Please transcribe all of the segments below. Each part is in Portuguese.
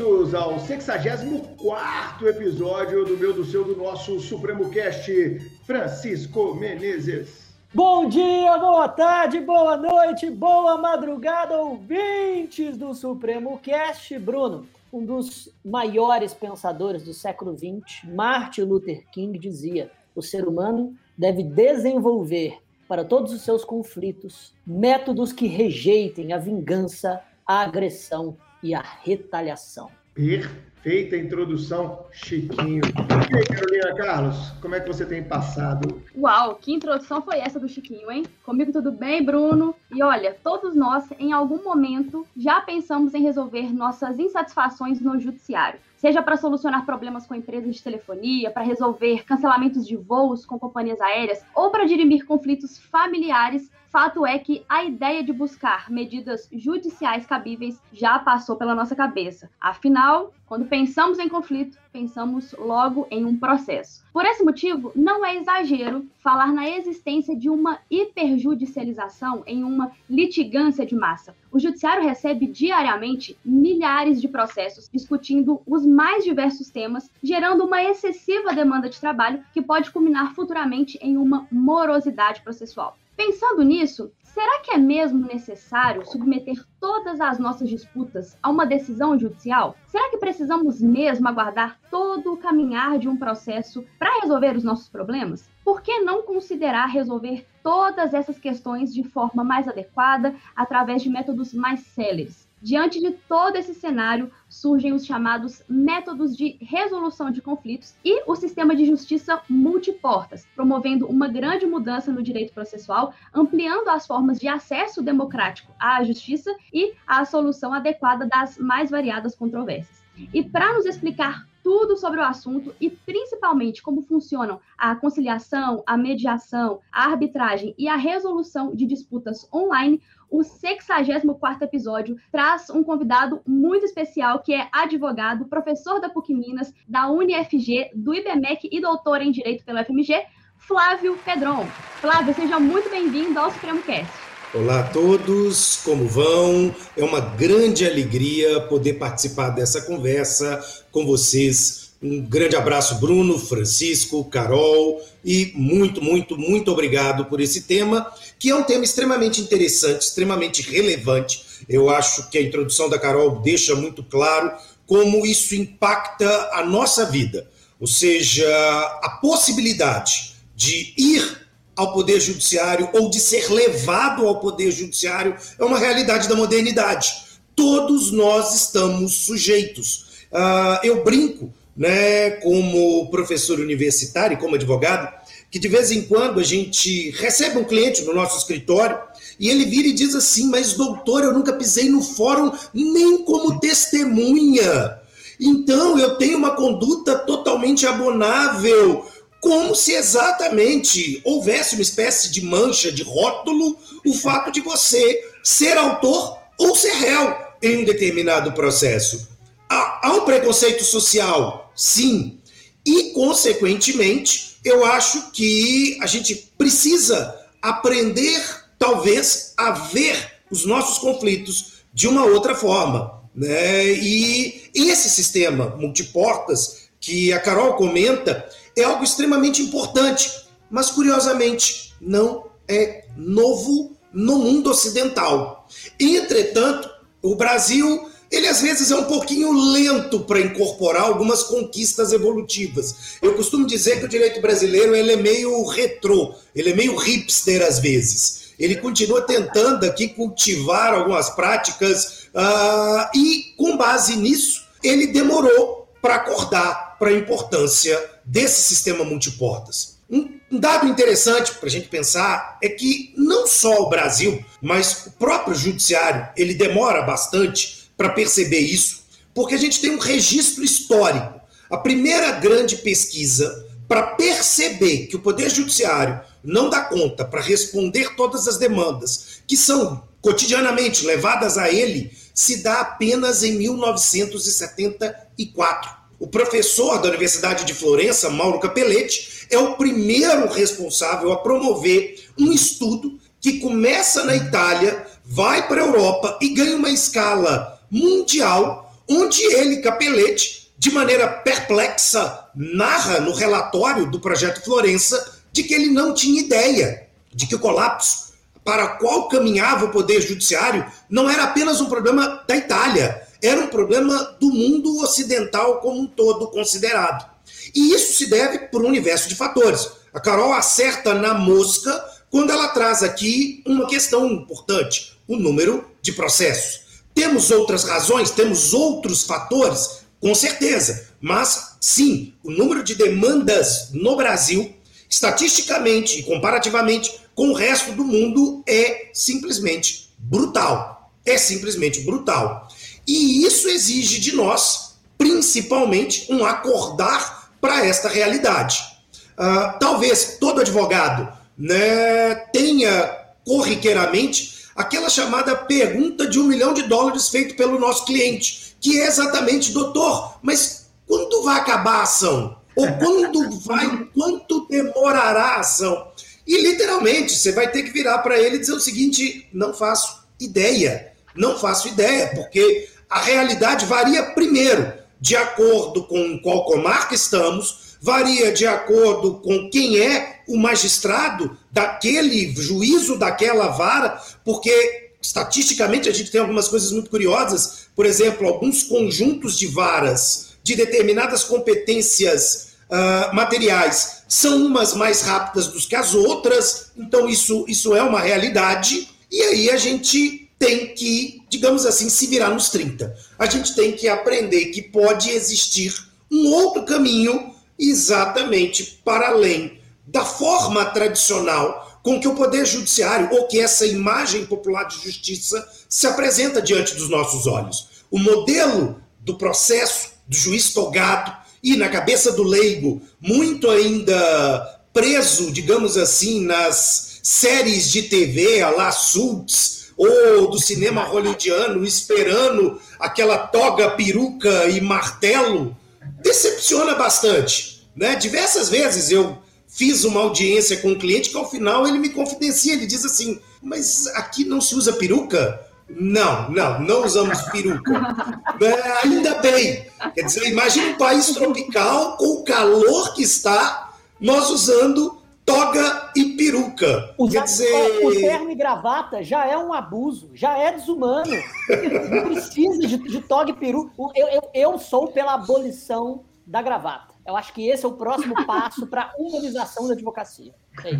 bem-vindos ao 64 episódio do meu, do seu, do nosso Supremo Cast, Francisco Menezes. Bom dia, boa tarde, boa noite, boa madrugada, ouvintes do Supremo Cast. Bruno, um dos maiores pensadores do século XX, Martin Luther King, dizia: o ser humano deve desenvolver para todos os seus conflitos métodos que rejeitem a vingança, a agressão e a retaliação. Perfeita introdução, Chiquinho. E aí, Carolina Carlos, como é que você tem passado? Uau, que introdução foi essa do Chiquinho, hein? Comigo tudo bem, Bruno? E olha, todos nós, em algum momento, já pensamos em resolver nossas insatisfações no judiciário seja para solucionar problemas com empresas de telefonia, para resolver cancelamentos de voos com companhias aéreas ou para dirimir conflitos familiares, fato é que a ideia de buscar medidas judiciais cabíveis já passou pela nossa cabeça. Afinal, quando pensamos em conflito, pensamos logo em um processo. Por esse motivo, não é exagero falar na existência de uma hiperjudicialização em uma litigância de massa. O judiciário recebe diariamente milhares de processos discutindo os mais diversos temas, gerando uma excessiva demanda de trabalho que pode culminar futuramente em uma morosidade processual. Pensando nisso, será que é mesmo necessário submeter todas as nossas disputas a uma decisão judicial? Será que precisamos mesmo aguardar todo o caminhar de um processo para resolver os nossos problemas? Por que não considerar resolver todas essas questões de forma mais adequada através de métodos mais céleres? Diante de todo esse cenário, surgem os chamados métodos de resolução de conflitos e o sistema de justiça multiportas, promovendo uma grande mudança no direito processual, ampliando as formas de acesso democrático à justiça e à solução adequada das mais variadas controvérsias. E para nos explicar tudo sobre o assunto e principalmente como funcionam a conciliação, a mediação, a arbitragem e a resolução de disputas online, o 64 episódio traz um convidado muito especial que é advogado, professor da PUC Minas, da UniFG, do IBMEC e doutor em Direito pela FMG, Flávio Pedron. Flávio, seja muito bem-vindo ao Supremo Cast. Olá a todos, como vão? É uma grande alegria poder participar dessa conversa com vocês. Um grande abraço, Bruno, Francisco, Carol, e muito, muito, muito obrigado por esse tema, que é um tema extremamente interessante, extremamente relevante. Eu acho que a introdução da Carol deixa muito claro como isso impacta a nossa vida, ou seja, a possibilidade de ir ao Poder Judiciário ou de ser levado ao Poder Judiciário é uma realidade da modernidade. Todos nós estamos sujeitos. Uh, eu brinco, né, como professor universitário, como advogado, que de vez em quando a gente recebe um cliente no nosso escritório e ele vira e diz assim: Mas doutor, eu nunca pisei no fórum nem como testemunha. Então eu tenho uma conduta totalmente abonável como se exatamente houvesse uma espécie de mancha, de rótulo, o fato de você ser autor ou ser réu em um determinado processo. Há, há um preconceito social? Sim. E, consequentemente, eu acho que a gente precisa aprender, talvez, a ver os nossos conflitos de uma outra forma. Né? E esse sistema multiportas que a Carol comenta, é algo extremamente importante, mas curiosamente não é novo no mundo ocidental. Entretanto, o Brasil, ele às vezes é um pouquinho lento para incorporar algumas conquistas evolutivas. Eu costumo dizer que o direito brasileiro ele é meio retrô, ele é meio hipster às vezes. Ele continua tentando aqui cultivar algumas práticas uh, e, com base nisso, ele demorou para acordar para a importância desse sistema multiportas. Um dado interessante para a gente pensar é que não só o Brasil, mas o próprio judiciário, ele demora bastante para perceber isso, porque a gente tem um registro histórico. A primeira grande pesquisa para perceber que o Poder Judiciário não dá conta para responder todas as demandas que são cotidianamente levadas a ele se dá apenas em 1974. O professor da Universidade de Florença, Mauro Capelletti, é o primeiro responsável a promover um estudo que começa na Itália, vai para a Europa e ganha uma escala mundial, onde ele, Capelete, de maneira perplexa, narra no relatório do projeto Florença de que ele não tinha ideia de que o colapso para qual caminhava o poder judiciário não era apenas um problema da Itália, era um problema do mundo ocidental como um todo considerado. E isso se deve por um universo de fatores. A Carol acerta na mosca quando ela traz aqui uma questão importante: o número de processos. Temos outras razões, temos outros fatores, com certeza, mas sim, o número de demandas no Brasil, estatisticamente e comparativamente com o resto do mundo, é simplesmente brutal. É simplesmente brutal. E isso exige de nós, principalmente, um acordar para esta realidade. Uh, talvez todo advogado né, tenha corriqueiramente aquela chamada pergunta de um milhão de dólares feito pelo nosso cliente, que é exatamente, doutor, mas quando vai acabar a ação? Ou quando vai, quanto demorará a ação? E literalmente, você vai ter que virar para ele e dizer o seguinte: não faço ideia, não faço ideia, porque a realidade varia primeiro de acordo com qual comarca estamos, varia de acordo com quem é o magistrado daquele juízo, daquela vara, porque estatisticamente a gente tem algumas coisas muito curiosas, por exemplo, alguns conjuntos de varas de determinadas competências uh, materiais são umas mais rápidas do que as outras, então isso, isso é uma realidade, e aí a gente tem que, digamos assim, se virar nos 30. A gente tem que aprender que pode existir um outro caminho exatamente para além da forma tradicional com que o poder judiciário ou que essa imagem popular de justiça se apresenta diante dos nossos olhos. O modelo do processo do juiz togado e na cabeça do leigo, muito ainda preso, digamos assim, nas séries de TV, a la Suits, ou do cinema hollywoodiano, esperando aquela toga, peruca e martelo, decepciona bastante. Né? Diversas vezes eu fiz uma audiência com um cliente que ao final ele me confidencia, ele diz assim, mas aqui não se usa peruca? Não, não, não usamos peruca. É, ainda bem. Quer dizer, imagine um país tropical com o calor que está, nós usando toga e peruca. Usar, Quer dizer... O terno e gravata já é um abuso, já é desumano. Não precisa de, de toga e peruca. Eu, eu, eu sou pela abolição da gravata. Eu acho que esse é o próximo passo para a humanização da advocacia. É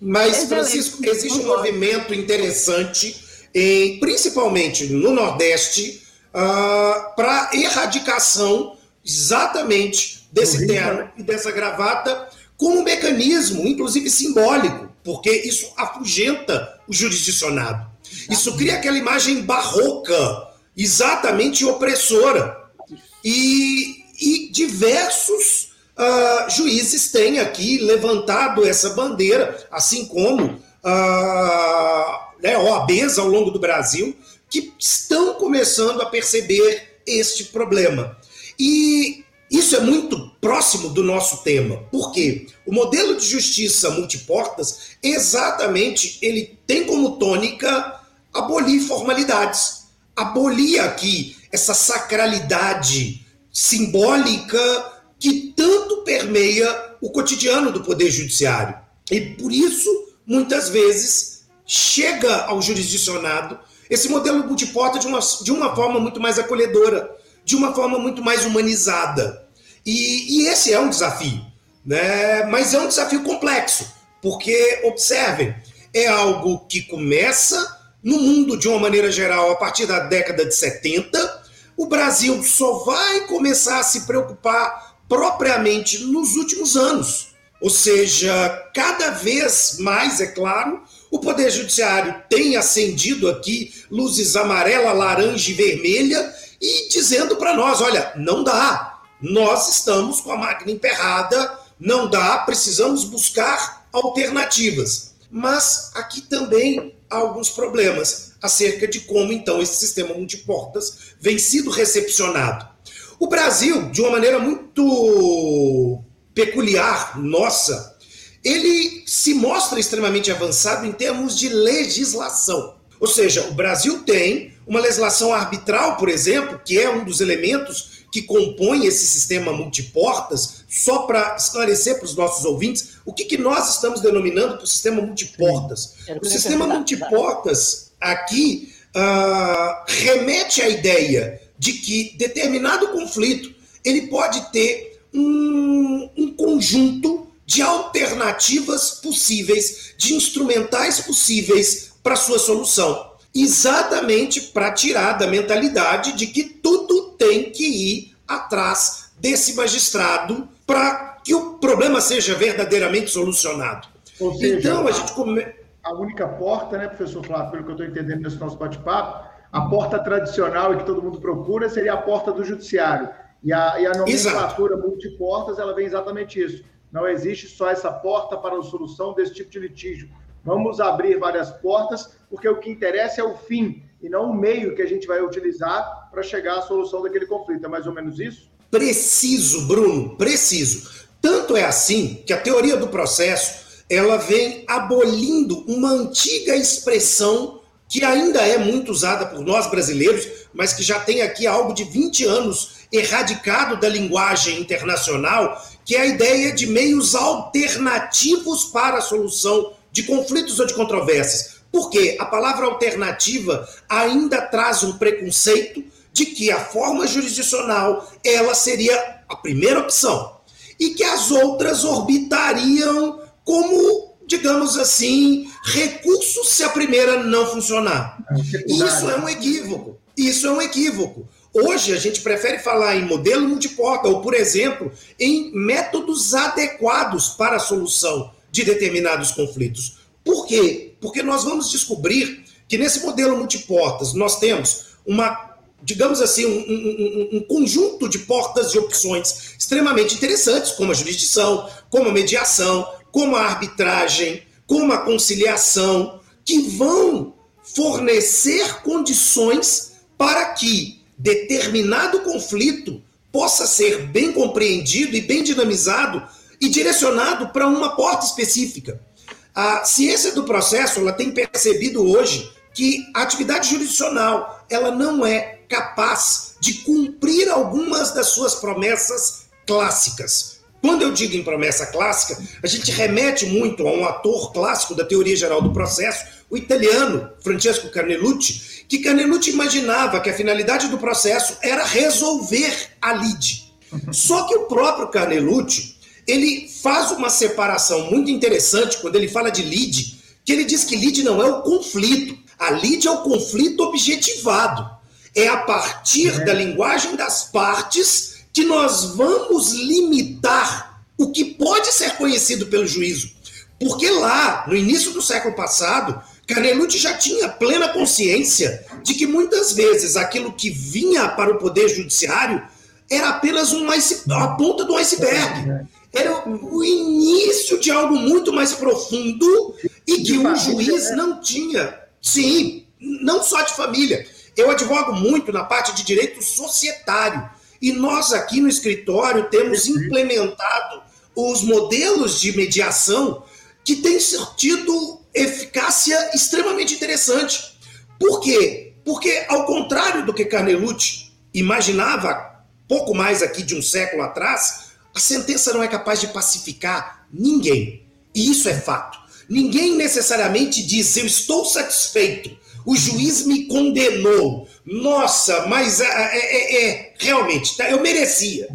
Mas, Francisco, existe um movimento interessante, em, principalmente no Nordeste, uh, para erradicação exatamente desse terno e dessa gravata como um mecanismo, inclusive simbólico, porque isso afugenta o jurisdicionado. Isso cria aquela imagem barroca, exatamente opressora. E, e diversos uh, juízes têm aqui levantado essa bandeira, assim como uh, né, OABs ao longo do Brasil, que estão começando a perceber este problema. E isso é muito próximo do nosso tema. Por quê? O modelo de justiça multiportas, exatamente, ele tem como tônica abolir formalidades. Abolir aqui essa sacralidade simbólica que tanto permeia o cotidiano do poder judiciário. E por isso, muitas vezes, chega ao jurisdicionado esse modelo multiporta de uma, de uma forma muito mais acolhedora de uma forma muito mais humanizada. E, e esse é um desafio, né? mas é um desafio complexo, porque, observem, é algo que começa no mundo de uma maneira geral a partir da década de 70. O Brasil só vai começar a se preocupar propriamente nos últimos anos. Ou seja, cada vez mais, é claro, o Poder Judiciário tem acendido aqui luzes amarela, laranja e vermelha e dizendo para nós: olha, não dá, nós estamos com a máquina emperrada, não dá, precisamos buscar alternativas. Mas aqui também há alguns problemas acerca de como então esse sistema multiportas vem sido recepcionado. O Brasil, de uma maneira muito peculiar, nossa, ele se mostra extremamente avançado em termos de legislação. Ou seja, o Brasil tem uma legislação arbitral, por exemplo, que é um dos elementos que compõe esse sistema multiportas, só para esclarecer para os nossos ouvintes, o que, que nós estamos denominando por sistema multiportas? O sistema multiportas aqui uh, remete à ideia de que determinado conflito ele pode ter um, um conjunto de alternativas possíveis, de instrumentais possíveis para sua solução exatamente para tirar da mentalidade de que tudo tem que ir atrás desse magistrado para que o problema seja verdadeiramente solucionado. Seja, então, a gente come... A única porta, né, professor Flávio, pelo que eu estou entendendo nesse nosso bate-papo, a porta tradicional e que todo mundo procura seria a porta do judiciário. E a, e a nomenclatura Exato. multiportas, ela vem exatamente isso. Não existe só essa porta para a solução desse tipo de litígio. Vamos abrir várias portas, porque o que interessa é o fim e não o meio que a gente vai utilizar para chegar à solução daquele conflito. É mais ou menos isso? Preciso, Bruno, preciso. Tanto é assim que a teoria do processo ela vem abolindo uma antiga expressão que ainda é muito usada por nós brasileiros, mas que já tem aqui algo de 20 anos erradicado da linguagem internacional, que é a ideia de meios alternativos para a solução de conflitos ou de controvérsias. Porque a palavra alternativa ainda traz um preconceito de que a forma jurisdicional ela seria a primeira opção e que as outras orbitariam como, digamos assim, recursos se a primeira não funcionar. É Isso é um equívoco. Isso é um equívoco. Hoje a gente prefere falar em modelo multiporta ou, por exemplo, em métodos adequados para a solução de determinados conflitos. Por quê? Porque nós vamos descobrir que nesse modelo multiportas nós temos uma, digamos assim, um, um, um, conjunto de portas e opções extremamente interessantes, como a jurisdição, como a mediação, como a arbitragem, como a conciliação, que vão fornecer condições para que determinado conflito possa ser bem compreendido e bem dinamizado e direcionado para uma porta específica. A ciência do processo ela tem percebido hoje que a atividade jurisdicional ela não é capaz de cumprir algumas das suas promessas clássicas. Quando eu digo em promessa clássica, a gente remete muito a um ator clássico da teoria geral do processo, o italiano Francesco Carnelucci, que Carnelucci imaginava que a finalidade do processo era resolver a lide. Só que o próprio Carnelucci ele faz uma separação muito interessante quando ele fala de lead, que ele diz que lead não é o conflito. A lead é o conflito objetivado. É a partir é. da linguagem das partes que nós vamos limitar o que pode ser conhecido pelo juízo. Porque lá, no início do século passado, Carnelucci já tinha plena consciência de que muitas vezes aquilo que vinha para o poder judiciário era apenas um a ponta do iceberg. Era o início de algo muito mais profundo e que um juiz né? não tinha. Sim, não só de família. Eu advogo muito na parte de direito societário. E nós aqui no escritório temos implementado os modelos de mediação que têm tido eficácia extremamente interessante. Por quê? Porque, ao contrário do que Carnelucci imaginava pouco mais aqui de um século atrás, a sentença não é capaz de pacificar ninguém. E isso é fato. Ninguém necessariamente diz eu estou satisfeito. O juiz me condenou. Nossa, mas é, é, é, é realmente, tá, eu merecia.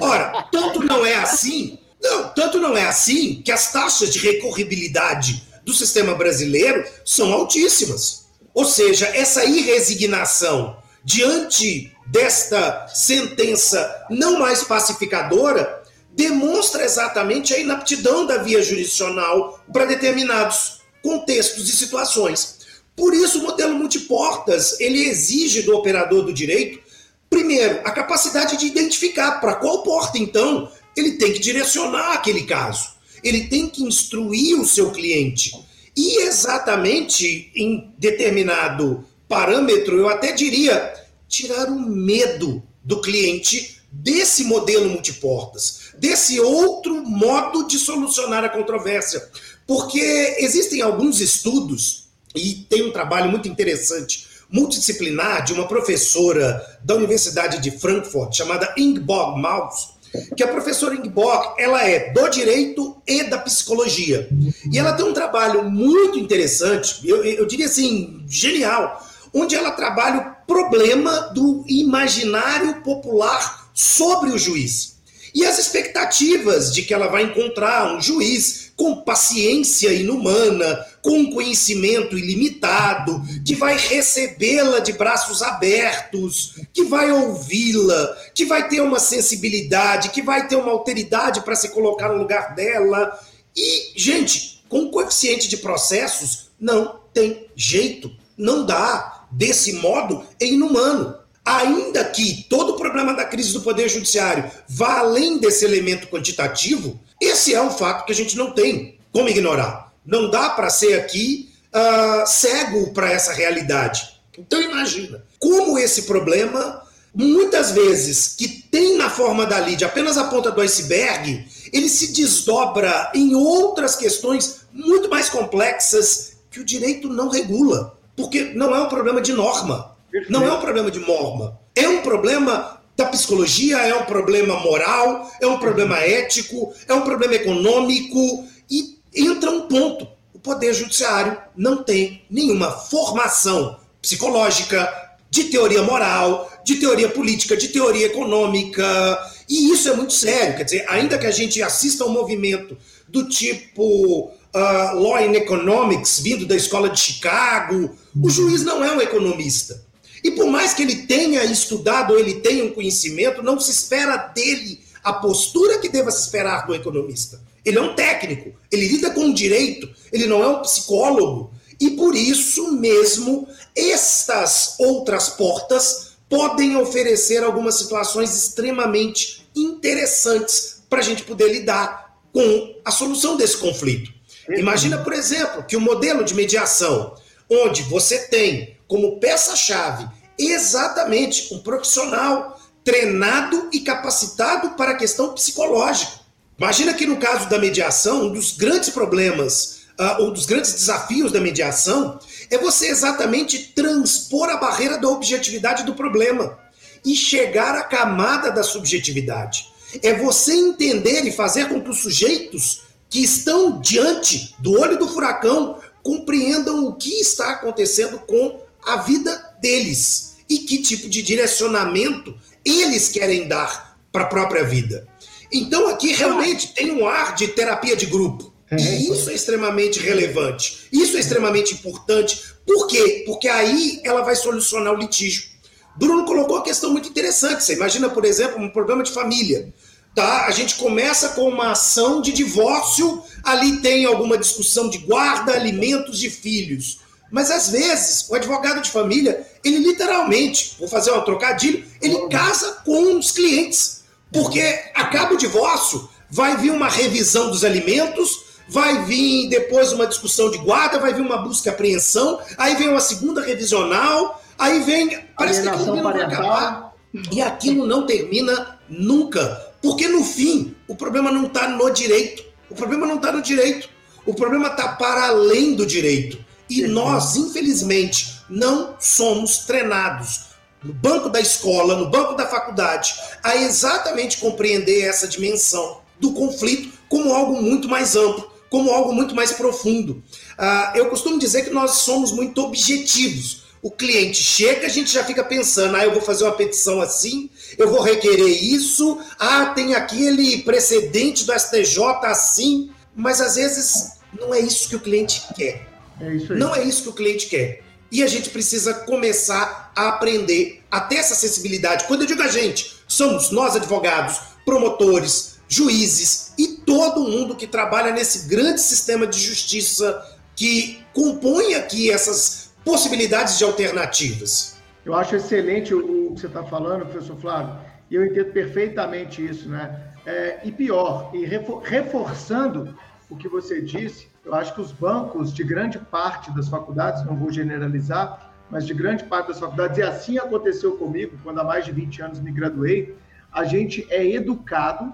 Ora, tanto não é assim, não, tanto não é assim que as taxas de recorribilidade do sistema brasileiro são altíssimas. Ou seja, essa irresignação diante desta sentença não mais pacificadora demonstra exatamente a inaptidão da via jurisdicional para determinados contextos e situações. Por isso, o modelo multiportas ele exige do operador do direito, primeiro, a capacidade de identificar para qual porta, então, ele tem que direcionar aquele caso. Ele tem que instruir o seu cliente. E exatamente em determinado parâmetro, eu até diria, tirar o medo do cliente desse modelo multiportas desse outro modo de solucionar a controvérsia. Porque existem alguns estudos, e tem um trabalho muito interessante multidisciplinar de uma professora da Universidade de Frankfurt, chamada Ingeborg Maus, que a professora Ingeborg, ela é do direito e da psicologia. E ela tem um trabalho muito interessante, eu, eu diria assim, genial, onde ela trabalha o problema do imaginário popular sobre o juiz. E as expectativas de que ela vai encontrar um juiz com paciência inumana, com conhecimento ilimitado, que vai recebê-la de braços abertos, que vai ouvi-la, que vai ter uma sensibilidade, que vai ter uma alteridade para se colocar no lugar dela. E, gente, com coeficiente de processos, não tem jeito, não dá. Desse modo, é inumano. Ainda que todo o problema da crise do Poder Judiciário vá além desse elemento quantitativo, esse é um fato que a gente não tem como ignorar. Não dá para ser aqui uh, cego para essa realidade. Então imagina como esse problema, muitas vezes, que tem na forma da lide apenas a ponta do iceberg, ele se desdobra em outras questões muito mais complexas que o direito não regula. Porque não é um problema de norma, Perfeito. Não é um problema de morma. É um problema da psicologia, é um problema moral, é um problema ético, é um problema econômico. E entra um ponto: o Poder Judiciário não tem nenhuma formação psicológica, de teoria moral, de teoria política, de teoria econômica. E isso é muito sério. Quer dizer, ainda que a gente assista a um movimento do tipo uh, Law in Economics, vindo da escola de Chicago, o juiz não é um economista. E por mais que ele tenha estudado, ele tenha um conhecimento, não se espera dele a postura que deva se esperar do economista. Ele é um técnico, ele lida com o direito, ele não é um psicólogo. E por isso mesmo, estas outras portas podem oferecer algumas situações extremamente interessantes para a gente poder lidar com a solução desse conflito. Imagina, por exemplo, que o modelo de mediação, onde você tem como peça-chave exatamente um profissional treinado e capacitado para a questão psicológica. Imagina que no caso da mediação, um dos grandes problemas, uh, um dos grandes desafios da mediação é você exatamente transpor a barreira da objetividade do problema e chegar à camada da subjetividade. É você entender e fazer com que os sujeitos que estão diante do olho do furacão compreendam o que está acontecendo com a vida deles e que tipo de direcionamento eles querem dar para a própria vida. Então aqui realmente tem um ar de terapia de grupo. E é. isso é extremamente relevante. Isso é extremamente importante. Por quê? Porque aí ela vai solucionar o litígio. Bruno colocou uma questão muito interessante. Você imagina, por exemplo, um problema de família. Tá? A gente começa com uma ação de divórcio, ali tem alguma discussão de guarda, alimentos de filhos. Mas às vezes, o advogado de família, ele literalmente, vou fazer um trocadilho, ele casa com os clientes. Porque acaba o divórcio, vai vir uma revisão dos alimentos, vai vir depois uma discussão de guarda, vai vir uma busca e apreensão, aí vem uma segunda revisional, aí vem. Parece que aquilo não vai acabar. E aquilo não termina nunca. Porque no fim, o problema não está no direito. O problema não está no direito. O problema está para além do direito. E nós, infelizmente, não somos treinados no banco da escola, no banco da faculdade, a exatamente compreender essa dimensão do conflito como algo muito mais amplo, como algo muito mais profundo. Uh, eu costumo dizer que nós somos muito objetivos. O cliente chega, a gente já fica pensando, ah, eu vou fazer uma petição assim, eu vou requerer isso, ah, tem aquele precedente do STJ assim, mas às vezes não é isso que o cliente quer. É isso aí. Não é isso que o cliente quer. E a gente precisa começar a aprender a ter essa sensibilidade. Quando eu digo a gente, somos nós advogados, promotores, juízes e todo mundo que trabalha nesse grande sistema de justiça que compõe aqui essas possibilidades de alternativas. Eu acho excelente o, que você está falando, professor Flávio, e eu entendo perfeitamente isso, né? É, e pior, e reforçando o que você disse, eu acho que os bancos de grande parte das faculdades, não vou generalizar, mas de grande parte das faculdades, e assim aconteceu comigo, quando há mais de 20 anos me graduei, a gente é educado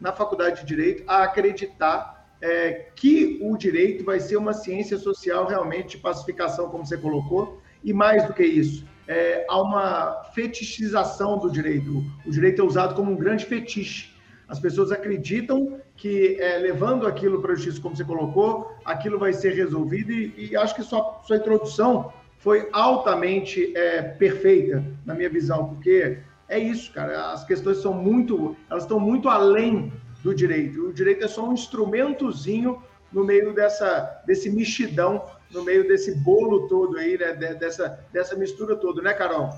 na faculdade de Direito a acreditar é, que o direito vai ser uma ciência social realmente de pacificação, como você colocou, E mais do que isso, é, há uma fetichização do direito. O direito é usado como um grande fetiche. As pessoas acreditam que, é, levando aquilo para a justiça, como você colocou, aquilo vai ser resolvido, e, e acho que sua, sua introdução foi altamente é, perfeita, na minha visão, porque é isso, cara. As questões são muito, elas estão muito além do direito. O direito é só um instrumentozinho no meio dessa, desse mexidão, no meio desse bolo todo aí, né? Dessa, dessa mistura toda, né, Carol?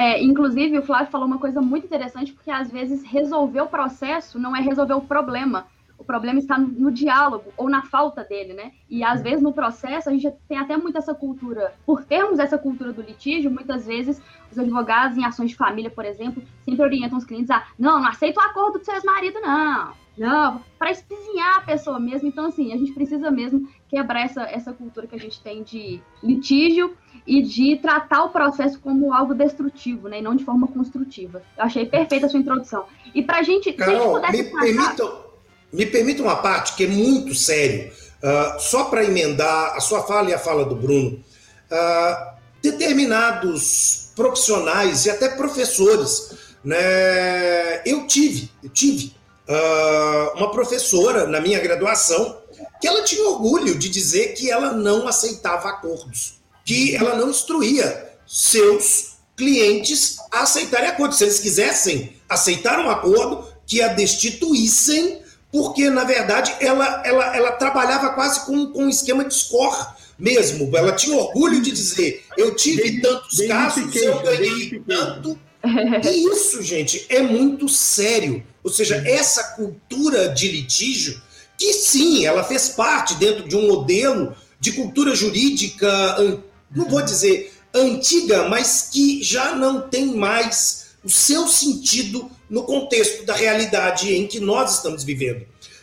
É, inclusive, o Flávio falou uma coisa muito interessante, porque às vezes resolver o processo não é resolver o problema. O problema está no, no, diálogo ou na falta dele, né? E às vezes no processo a gente tem até muito essa cultura, por termos essa cultura do litígio, muitas vezes os advogados em ações de família, por exemplo, sempre orientam os clientes a não, não aceito o acordo do seu ex-marido, não. Não, para espizinhar a pessoa mesmo. Então, assim, a gente precisa mesmo quebrar essa, essa cultura que a gente tem de litígio e de tratar o processo como algo destrutivo, né? E não de forma construtiva. Eu achei perfeita a sua introdução. E para a gente. Carol, me, permitam, me permita uma parte que é muito sério. Uh, só para emendar a sua fala e a fala do Bruno. Uh, determinados profissionais e até professores, né? Eu tive, eu tive uh, uma professora na minha graduação que ela tinha orgulho de dizer que ela não aceitava acordos, que ela não instruía seus clientes a aceitarem acordos. Se eles quisessem aceitar um acordo, que a destituíssem, porque, na verdade, ela, ela, ela trabalhava quase com, com um esquema de score mesmo. Ela tinha orgulho de dizer: eu tive tantos casos, eu ganhei tanto. E isso, gente, é muito sério. Ou seja, essa cultura de litígio, que sim, ela fez parte dentro de um modelo de cultura jurídica, não vou dizer antiga, mas que já não tem mais o seu sentido no contexto da realidade em que nós estamos vivendo.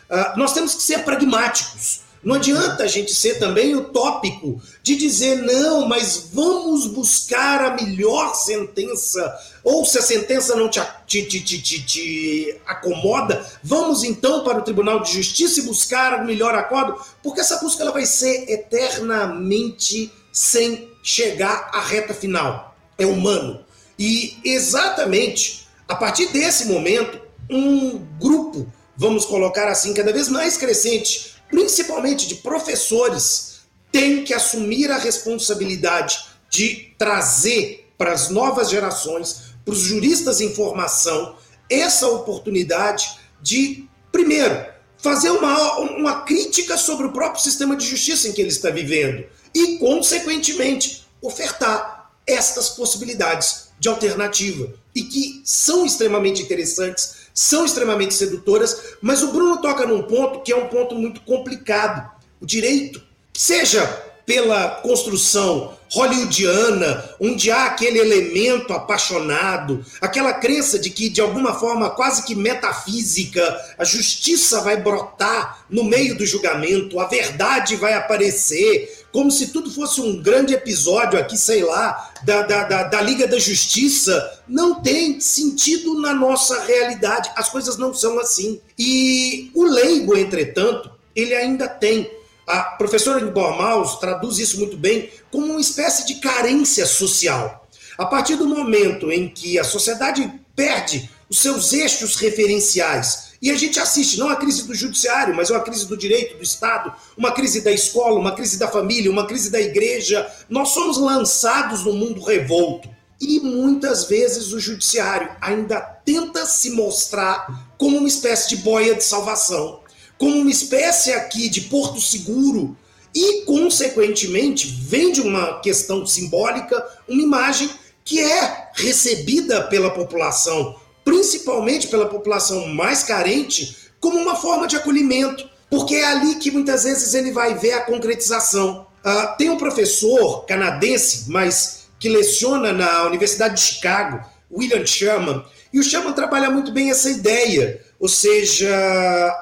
Uh, nós temos que ser pragmáticos. Não adianta a gente ser também utópico de dizer, não, mas vamos buscar a melhor sentença, ou se a sentença não te, te, te, te, te acomoda, vamos então para o Tribunal de Justiça e buscar o melhor acordo, porque essa busca ela vai ser eternamente sem chegar à reta final. É humano. E exatamente a partir desse momento, um grupo, vamos colocar assim, cada vez mais crescente, principalmente de professores, tem que assumir a responsabilidade de trazer para as novas gerações, para os juristas em formação, essa oportunidade de, primeiro, fazer uma, uma crítica sobre o próprio sistema de justiça em que ele está vivendo e, consequentemente, ofertar estas possibilidades de alternativa e que são extremamente interessantes são extremamente sedutoras, mas o Bruno toca num ponto que é um ponto muito complicado. O direito, seja pela construção hollywoodiana, onde há aquele elemento apaixonado, aquela crença de que, de alguma forma quase que metafísica, a justiça vai brotar no meio do julgamento, a verdade vai aparecer, como se tudo fosse um grande episódio aqui, sei lá, da, da, da, da Liga da Justiça, não tem sentido na nossa realidade. As coisas não são assim. E o leigo, entretanto, ele ainda tem. A professora de Bormaus traduz isso muito bem como uma espécie de carência social. A partir do momento em que a sociedade perde os seus eixos referenciais, e a gente assiste não a crise do judiciário, mas uma crise do direito do Estado, uma crise da escola, uma crise da família, uma crise da igreja. Nós somos lançados no mundo revolto. E muitas vezes o judiciário ainda tenta se mostrar como uma espécie de boia de salvação, como uma espécie aqui de porto seguro e, consequentemente, vende uma questão simbólica, uma imagem que é recebida pela população principalmente pela população mais carente, como uma forma de acolhimento, porque é ali que muitas vezes ele vai ver a concretização. Uh, tem um professor canadense, mas que leciona na Universidade de Chicago, William Sherman, e o Sherman trabalha muito bem essa ideia, ou seja,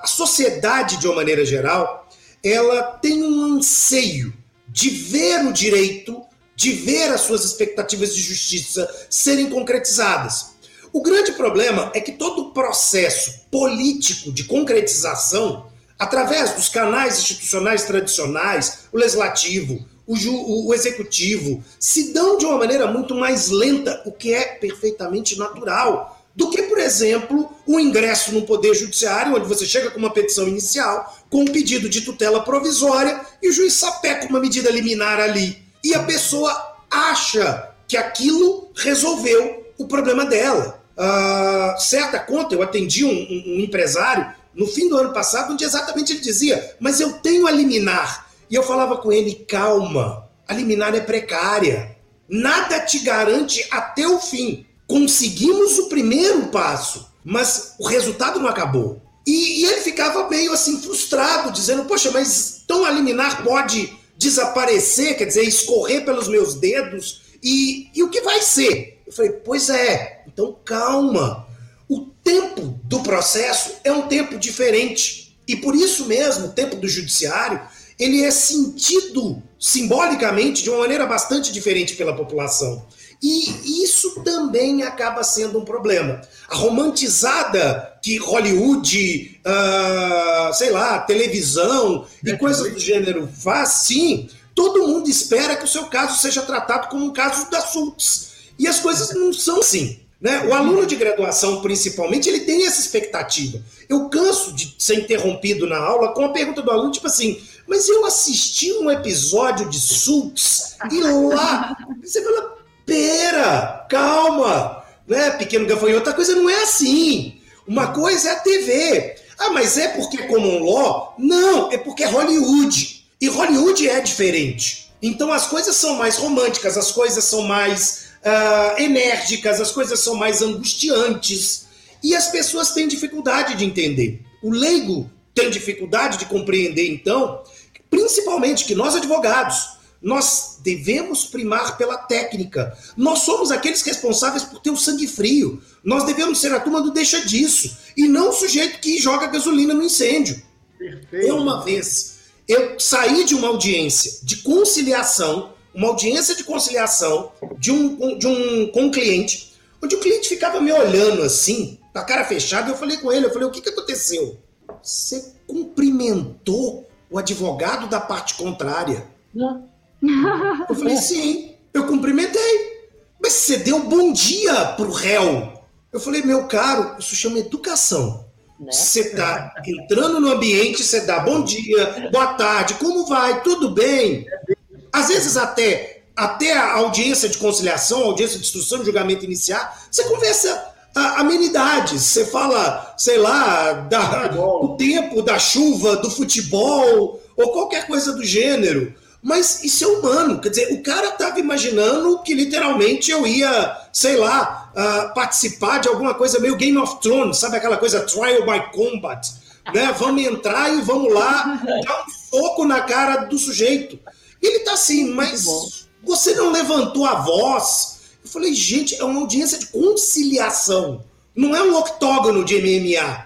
a sociedade de uma maneira geral, ela tem um anseio de ver o direito, de ver as suas expectativas de justiça serem concretizadas. O grande problema é que todo o processo político de concretização, através dos canais institucionais tradicionais, o legislativo, o, ju, o, executivo se dão de uma maneira muito mais lenta, o que é perfeitamente natural, do que, por exemplo, o ingresso no Poder Judiciário, onde você chega com uma petição inicial, com um pedido de tutela provisória, e o juiz sapeca uma medida liminar ali. E a pessoa acha que aquilo resolveu o problema dela. Uh, certa conta, eu atendi um, um, um empresário no fim do ano passado, onde exatamente ele dizia: Mas eu tenho a liminar e eu falava com ele: calma, a liminar é precária. Nada te garante até o fim. Conseguimos o primeiro passo, mas o resultado não acabou. E, e ele ficava meio assim frustrado, dizendo: Poxa, mas então a liminar pode desaparecer, quer dizer, escorrer pelos meus dedos, e, e o que vai ser? Eu falei: Pois é, então calma. O tempo do processo é um tempo diferente. E por isso mesmo, o tempo do judiciário ele é sentido simbolicamente de uma maneira bastante diferente pela população. E isso também acaba sendo um problema. A romantizada que Hollywood, uh, sei lá, televisão e coisas do gênero faz, sim, todo mundo espera que o seu caso seja tratado como um caso da SUTS. E as coisas não são assim. Né? O aluno de graduação, principalmente, ele tem essa expectativa. Eu canso de ser interrompido na aula com a pergunta do aluno, tipo assim, mas eu assisti um episódio de Suits e lá você fala: pera, calma, né, pequeno gafanhoto, a coisa não é assim. Uma coisa é a TV. Ah, mas é porque é common law? Não, é porque é Hollywood. E Hollywood é diferente. Então as coisas são mais românticas, as coisas são mais uh, enérgicas, as coisas são mais angustiantes. E as pessoas têm dificuldade de entender. O leigo tem dificuldade de compreender, então, principalmente que nós advogados, nós devemos primar pela técnica. Nós somos aqueles responsáveis por ter o sangue frio. Nós devemos ser a turma do deixa disso e não o sujeito que joga gasolina no incêndio. Perfeito. Eu, uma vez, eu saí de uma audiência de conciliação, uma audiência de conciliação de um, de um, com um cliente, onde o cliente ficava me olhando assim, com a cara fechada, e eu falei com ele, eu falei, o que, que aconteceu? Você cumprimentou o advogado da parte contrária. Não. Eu falei, sim, eu cumprimentei. Mas você deu bom dia pro réu. Eu falei, meu caro, isso chama educação. Né? Você está entrando no ambiente, você dá bom dia, boa tarde, como vai? Tudo bem? Às vezes até, até a audiência de conciliação, a audiência de instrução de julgamento iniciar, você conversa amenidades. Você fala, sei lá, da, do tempo, da chuva, do futebol, ou qualquer coisa do gênero. Mas isso é humano. Quer dizer, o cara estava imaginando que literalmente eu ia, sei lá, uh, participar de alguma coisa meio Game of Thrones, sabe aquela coisa trial by combat? Né? Vamos entrar e vamos lá dar um soco na cara do sujeito. Ele tá assim, mas você não levantou a voz, eu falei, gente, é uma audiência de conciliação. Não é um octógono de MMA.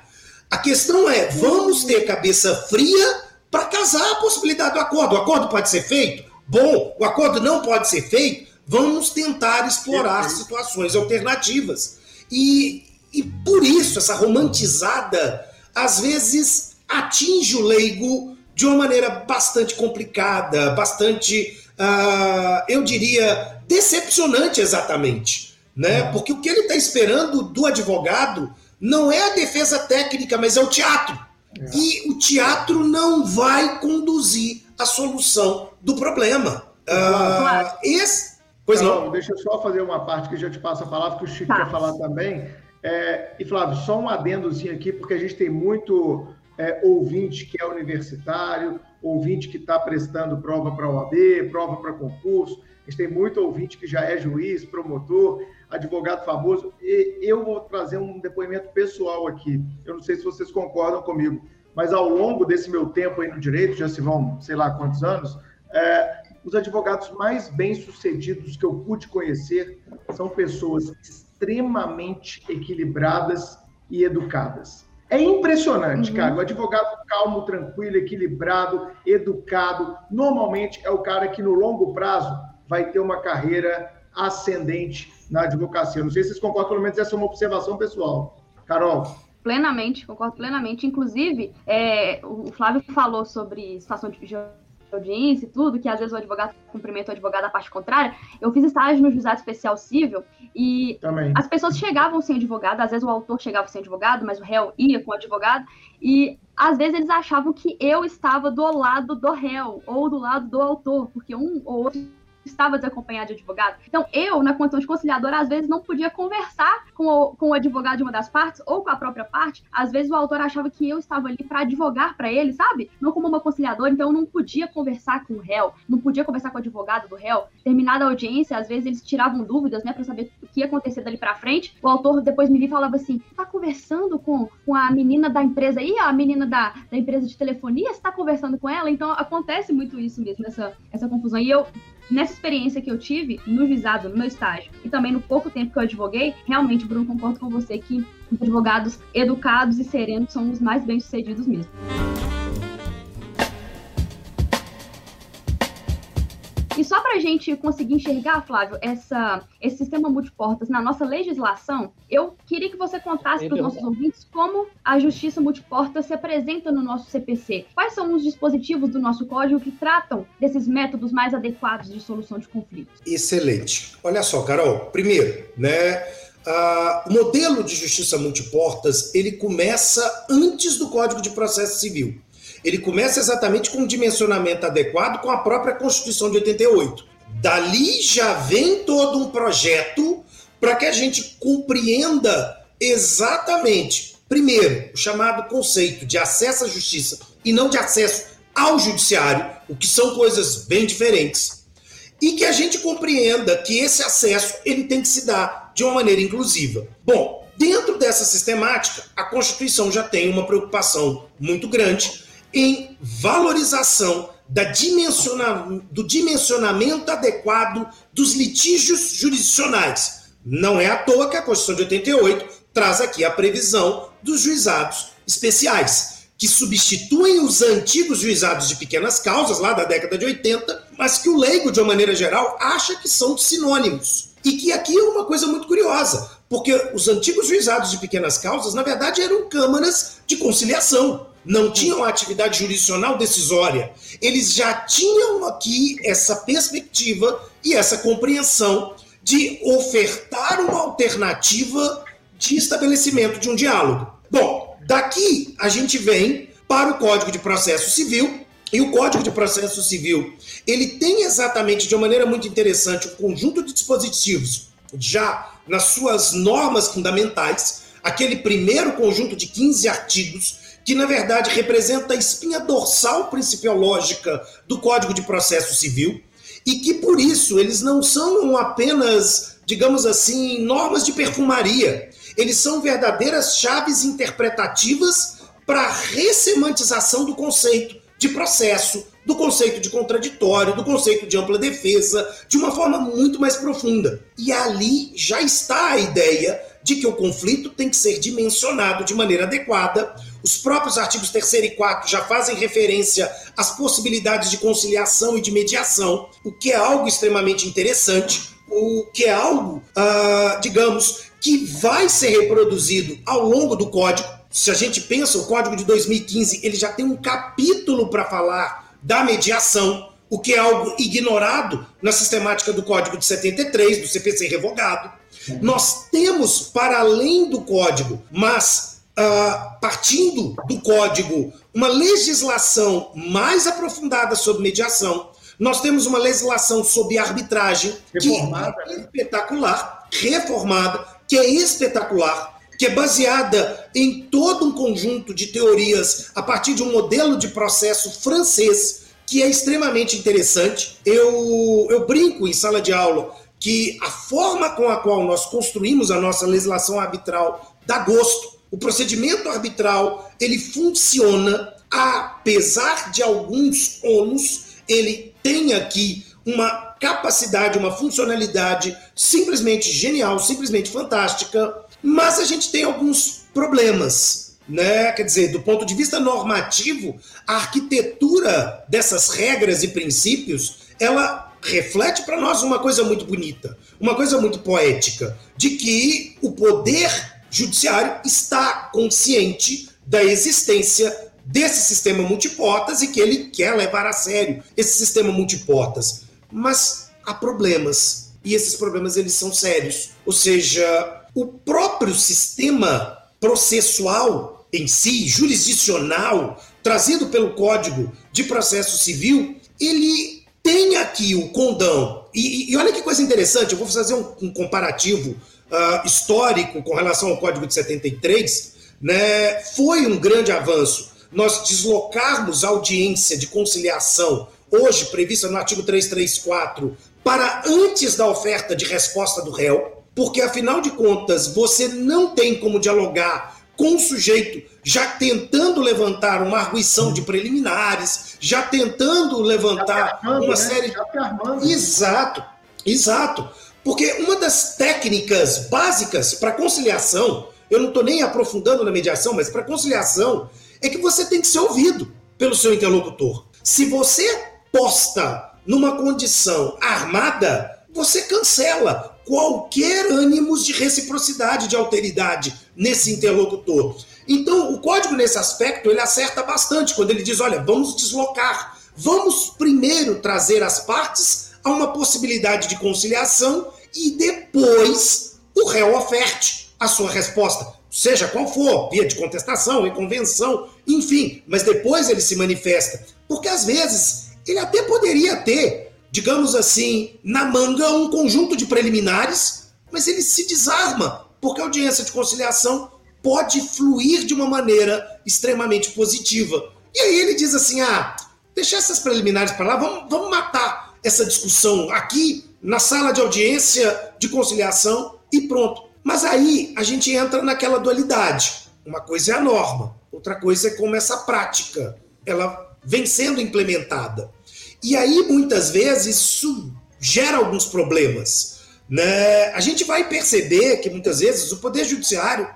A questão é, vamos ter cabeça fria para casar a possibilidade do acordo. O acordo pode ser feito? Bom, o acordo não pode ser feito? Vamos tentar explorar situações alternativas. E, e por isso, essa romantizada, às vezes, atinge o leigo de uma maneira bastante complicada, bastante, uh, eu diria, decepcionante exatamente, né? Porque o que ele está esperando do advogado não é a defesa técnica, mas é o teatro. É. E o teatro não vai conduzir a solução do problema. Uh, esse... Pois não, não. Deixa eu só fazer uma parte que já te passo a palavra, que o Chico tá. quer falar também. É, e Flávio, só um adendozinho aqui, porque a gente tem muito é, ouvinte que é universitário, ouvinte que está prestando prova para OAB, prova para concurso gente tem muito ouvinte que já é juiz, promotor, advogado famoso. E eu vou trazer um depoimento pessoal aqui. Eu não sei se vocês concordam comigo, mas ao longo desse meu tempo aí no direito, já se vão, sei lá quantos anos, é, os advogados mais bem-sucedidos que eu pude conhecer são pessoas extremamente equilibradas e educadas. É impressionante, uhum. cara. O advogado calmo, tranquilo, equilibrado, educado, normalmente é o cara que no longo prazo vai ter uma carreira ascendente na advocacia. Não sei se vocês concordam, pelo menos essa é uma observação pessoal. Carol. Plenamente, concordo plenamente. Inclusive, é, o Flávio falou sobre situação de audiência e tudo, que às vezes o advogado cumprimenta o advogado da parte contrária, eu fiz estágio no juizado especial civil e Também. as pessoas chegavam sem advogado, às vezes o autor chegava sem advogado, mas o réu ia com o advogado, e às vezes eles achavam que eu estava do lado do réu ou do lado do autor, porque um ou outro estava desacompanhado de advogado. Então, eu, na condição de conciliadora, às vezes não podia conversar com o, com o advogado de uma das partes ou com a própria parte. Às vezes o autor achava que eu estava ali para advogar para ele, sabe? Não como uma conciliadora, então eu não podia conversar com o réu, não podia conversar com o advogado do réu. Terminada a audiência, às vezes eles tiravam dúvidas, né, para saber o que ia acontecer dali para frente. O autor depois me via e falava assim: tá conversando com, com a menina da empresa aí, a menina da, da empresa de telefonia, você tá conversando com ela? Então acontece muito isso mesmo, essa, essa confusão. E eu nessa experiência que eu tive no juizado, no meu estágio, e também no pouco tempo que eu advoguei, realmente, Bruno, concordo com você que advogados educados e serenos são os mais bem-sucedidos mesmo. E só para a gente conseguir enxergar, Flávio, essa, esse sistema multiportas na nossa legislação, eu queria que você contasse para os nossos ouvintes como a justiça multiportas se apresenta no nosso CPC. Quais são os dispositivos do nosso código que tratam desses métodos mais adequados de solução de conflitos? Excelente. Olha só, Carol, primeiro, né? Uh, o modelo de justiça multiportas ele começa antes do Código de Processo Civil ele começa exatamente com um dimensionamento adequado com a própria Constituição de 88. Dali já vem todo um projeto para que a gente compreenda exatamente, primeiro, o chamado conceito de acesso à justiça e não de acesso ao judiciário, o que são coisas bem diferentes, e que a gente compreenda que esse acesso ele tem que se dar de uma maneira inclusiva. Bom, dentro dessa sistemática, a Constituição já tem uma preocupação muito grande em valorização da dimensiona, do dimensionamento adequado dos litígios jurisdicionais. Não é à toa que a Constituição de 88 traz aqui a previsão dos juizados especiais, que substituem os antigos juizados de pequenas causas, lá da década de 80, mas que o leigo, de uma maneira geral, acha que são sinônimos. E que aqui é uma coisa muito curiosa, porque os antigos juizados de pequenas causas, na verdade, eram câmaras de conciliação não tinham atividade jurisdicional decisória. Eles já tinham aqui essa perspectiva e essa compreensão de ofertar uma alternativa de estabelecimento de um diálogo. Bom, daqui a gente vem para o Código de Processo Civil, e o Código de Processo Civil, ele tem exatamente de uma maneira muito interessante um conjunto de dispositivos já nas suas normas fundamentais, aquele primeiro conjunto de 15 artigos que na verdade representa a espinha dorsal principiológica do Código de Processo Civil, e que por isso eles não são apenas, digamos assim, normas de perfumaria. Eles são verdadeiras chaves interpretativas para a ressemantização do conceito de processo, do conceito de contraditório, do conceito de ampla defesa, de uma forma muito mais profunda. E ali já está a ideia de que o conflito tem que ser dimensionado de maneira adequada os próprios artigos 3 e 4 já fazem referência às possibilidades de conciliação e de mediação, o que é algo extremamente interessante, o que é algo, uh, digamos, que vai ser reproduzido ao longo do código. Se a gente pensa, o código de 2015 ele já tem um capítulo para falar da mediação, o que é algo ignorado na sistemática do Código de 73, do CPC revogado. Nós temos, para além do código, mas uh, partindo do código, uma legislação mais aprofundada sobre mediação. Nós temos uma legislação sobre arbitragem reformada. que é né? espetacular, reformada, que é espetacular, que é baseada em todo um conjunto de teorias a partir de um modelo de processo francês que é extremamente interessante. Eu, eu brinco em sala de aula que a forma com a qual nós construímos a nossa legislação arbitral dá gosto o procedimento arbitral ele funciona apesar de alguns ônus, ele tem aqui uma capacidade, uma funcionalidade simplesmente genial, simplesmente fantástica, mas a gente tem alguns problemas. Né? Quer dizer, do ponto de vista normativo, a arquitetura dessas regras e princípios, ela reflete para nós uma coisa muito bonita, uma coisa muito poética, de que o poder judiciário está consciente da existência desse sistema multiportas e que ele quer levar a sério esse sistema multiportas. Mas há problemas e esses problemas eles são sérios. Ou seja, o próprio sistema processual em si, jurisdicional, trazido pelo Código de Processo Civil, ele tem aqui o condão. E, e olha que coisa interessante, eu vou fazer um, um comparativo uh, histórico com relação ao Código de 73. Né? Foi um grande avanço nós deslocarmos a audiência de conciliação, hoje prevista no artigo 334, para antes da oferta de resposta do réu, porque afinal de contas você não tem como dialogar com o sujeito já tentando levantar uma arguição de preliminares, já tentando levantar armando, uma né? série. de. Exato, exato. Porque uma das técnicas básicas para conciliação, eu não estou nem aprofundando na mediação, mas para conciliação, é que você tem que ser ouvido pelo seu interlocutor. Se você posta numa condição armada, você cancela qualquer ânimos de reciprocidade, de alteridade nesse interlocutor. Então, o código nesse aspecto, ele acerta bastante quando ele diz, olha, vamos deslocar, vamos primeiro trazer as partes a uma possibilidade de conciliação e depois o réu oferte a sua resposta, seja qual for, via de contestação, em convenção, enfim, mas depois ele se manifesta, porque às vezes ele até poderia ter digamos assim, na manga um conjunto de preliminares, mas ele se desarma, porque a audiência de conciliação pode fluir de uma maneira extremamente positiva. E aí ele diz assim: ah, deixa essas preliminares para lá, vamos, vamos matar essa discussão aqui na sala de audiência de conciliação e pronto. Mas aí a gente entra naquela dualidade. Uma coisa é a norma, outra coisa é como essa prática ela vem sendo implementada. E aí, muitas vezes, isso gera alguns problemas. Né? A gente vai perceber que, muitas vezes, o Poder Judiciário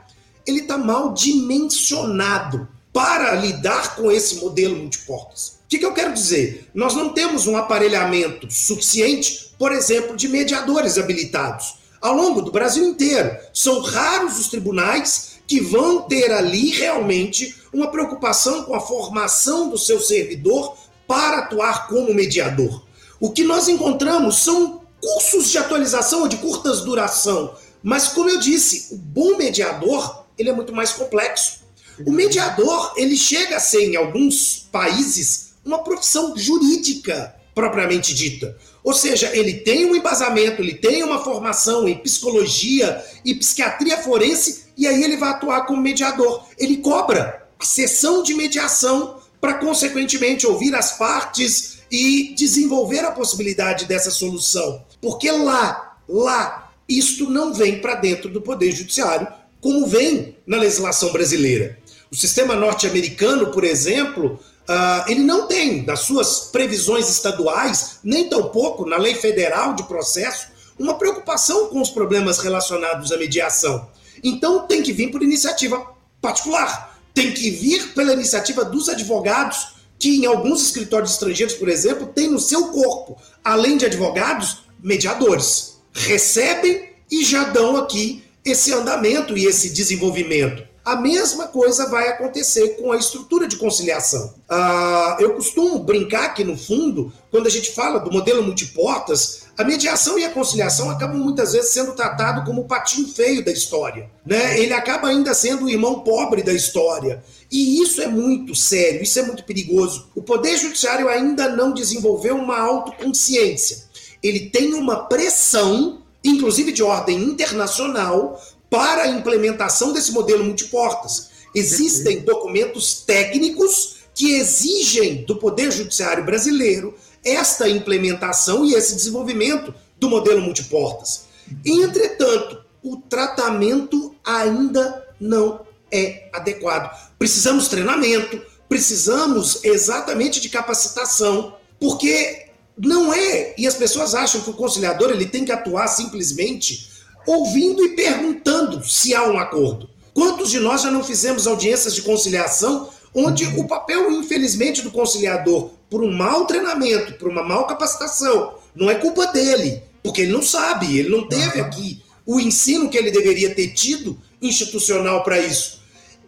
ele está mal dimensionado para lidar com esse modelo multiportas. Que, que eu quero dizer? Nós não temos um aparelhamento suficiente, por exemplo, de mediadores habilitados ao longo do Brasil inteiro. São raros os tribunais que vão ter ali realmente uma preocupação com a formação do seu servidor para atuar como mediador. O que nós encontramos são cursos de atualização ou de curtas duração, mas como eu disse, o bom mediador ele é muito mais complexo. O mediador ele chega a ser em alguns países uma profissão jurídica propriamente dita. Ou seja, ele tem um embasamento, ele tem uma formação em psicologia e psiquiatria forense, e aí ele vai atuar como mediador. Ele cobra a sessão de mediação para, consequentemente, ouvir as partes e desenvolver a possibilidade dessa solução. Porque lá, lá, isto não vem para dentro do Poder Judiciário, como vem na legislação brasileira. O sistema norte-americano, por exemplo, uh, ele não tem, nas suas previsões estaduais, nem tampouco na lei federal de processo, uma preocupação com os problemas relacionados à mediação. Então tem que vir por iniciativa particular tem que vir pela iniciativa dos advogados, que em alguns escritórios estrangeiros, por exemplo, tem no seu corpo, além de advogados, mediadores. Recebem e já dão aqui esse andamento e esse desenvolvimento. A mesma coisa vai acontecer com a estrutura de conciliação. Ah, eu costumo brincar que, no fundo, quando a gente fala do modelo multiportas, a mediação e a conciliação acabam muitas vezes sendo tratado como o patinho feio da história. Né? Ele acaba ainda sendo o irmão pobre da história. E isso é muito sério, isso é muito perigoso. O Poder Judiciário ainda não desenvolveu uma autoconsciência. Ele tem uma pressão, inclusive de ordem internacional, para a implementação desse modelo multiportas. Existem documentos técnicos que exigem do Poder Judiciário brasileiro esta implementação e esse desenvolvimento do modelo multiportas. Entretanto, o tratamento ainda não é adequado. Precisamos treinamento, precisamos exatamente de capacitação, porque não é, e as pessoas acham que o conciliador ele tem que atuar simplesmente ouvindo e perguntando se há um acordo. Quantos de nós já não fizemos audiências de conciliação onde o papel, infelizmente, do conciliador, por um mau treinamento, por uma mal capacitação, não é culpa dele, porque ele não sabe, ele não teve aqui o ensino que ele deveria ter tido institucional para isso.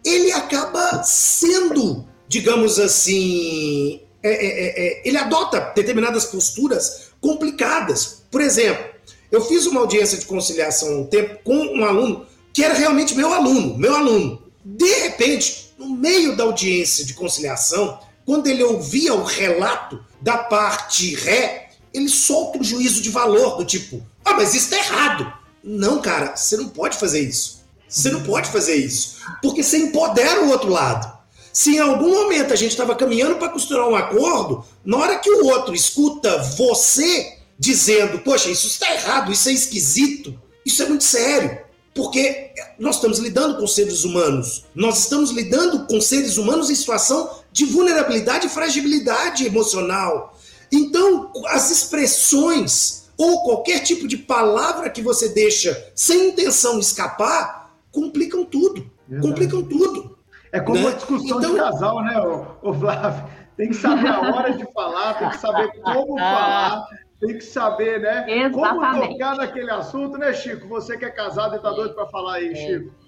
Ele acaba sendo digamos assim, é, é, é, é, ele adota determinadas posturas complicadas. Por exemplo, eu fiz uma audiência de conciliação um tempo com um aluno que era realmente meu aluno, meu aluno. De repente, no meio da audiência de conciliação, quando ele ouvia o relato da parte ré, ele solta um juízo de valor do tipo: ah, mas isso está errado. Não, cara, você não pode fazer isso. Você não pode fazer isso. Porque você empodera o outro lado. Se em algum momento a gente estava caminhando para costurar um acordo, na hora que o outro escuta você dizendo, poxa, isso está errado, isso é esquisito, isso é muito sério. Porque nós estamos lidando com seres humanos. Nós estamos lidando com seres humanos em situação de vulnerabilidade e fragilidade emocional. Então, as expressões ou qualquer tipo de palavra que você deixa sem intenção escapar complicam tudo. Verdade. Complicam tudo. É como né? uma discussão então... de casal, né, ô, Flávio? Tem que saber a hora de falar, tem que saber como falar, tem que saber, né? Exatamente. Como tocar naquele assunto, né, Chico? Você que é casado e está doido para falar aí, é. Chico.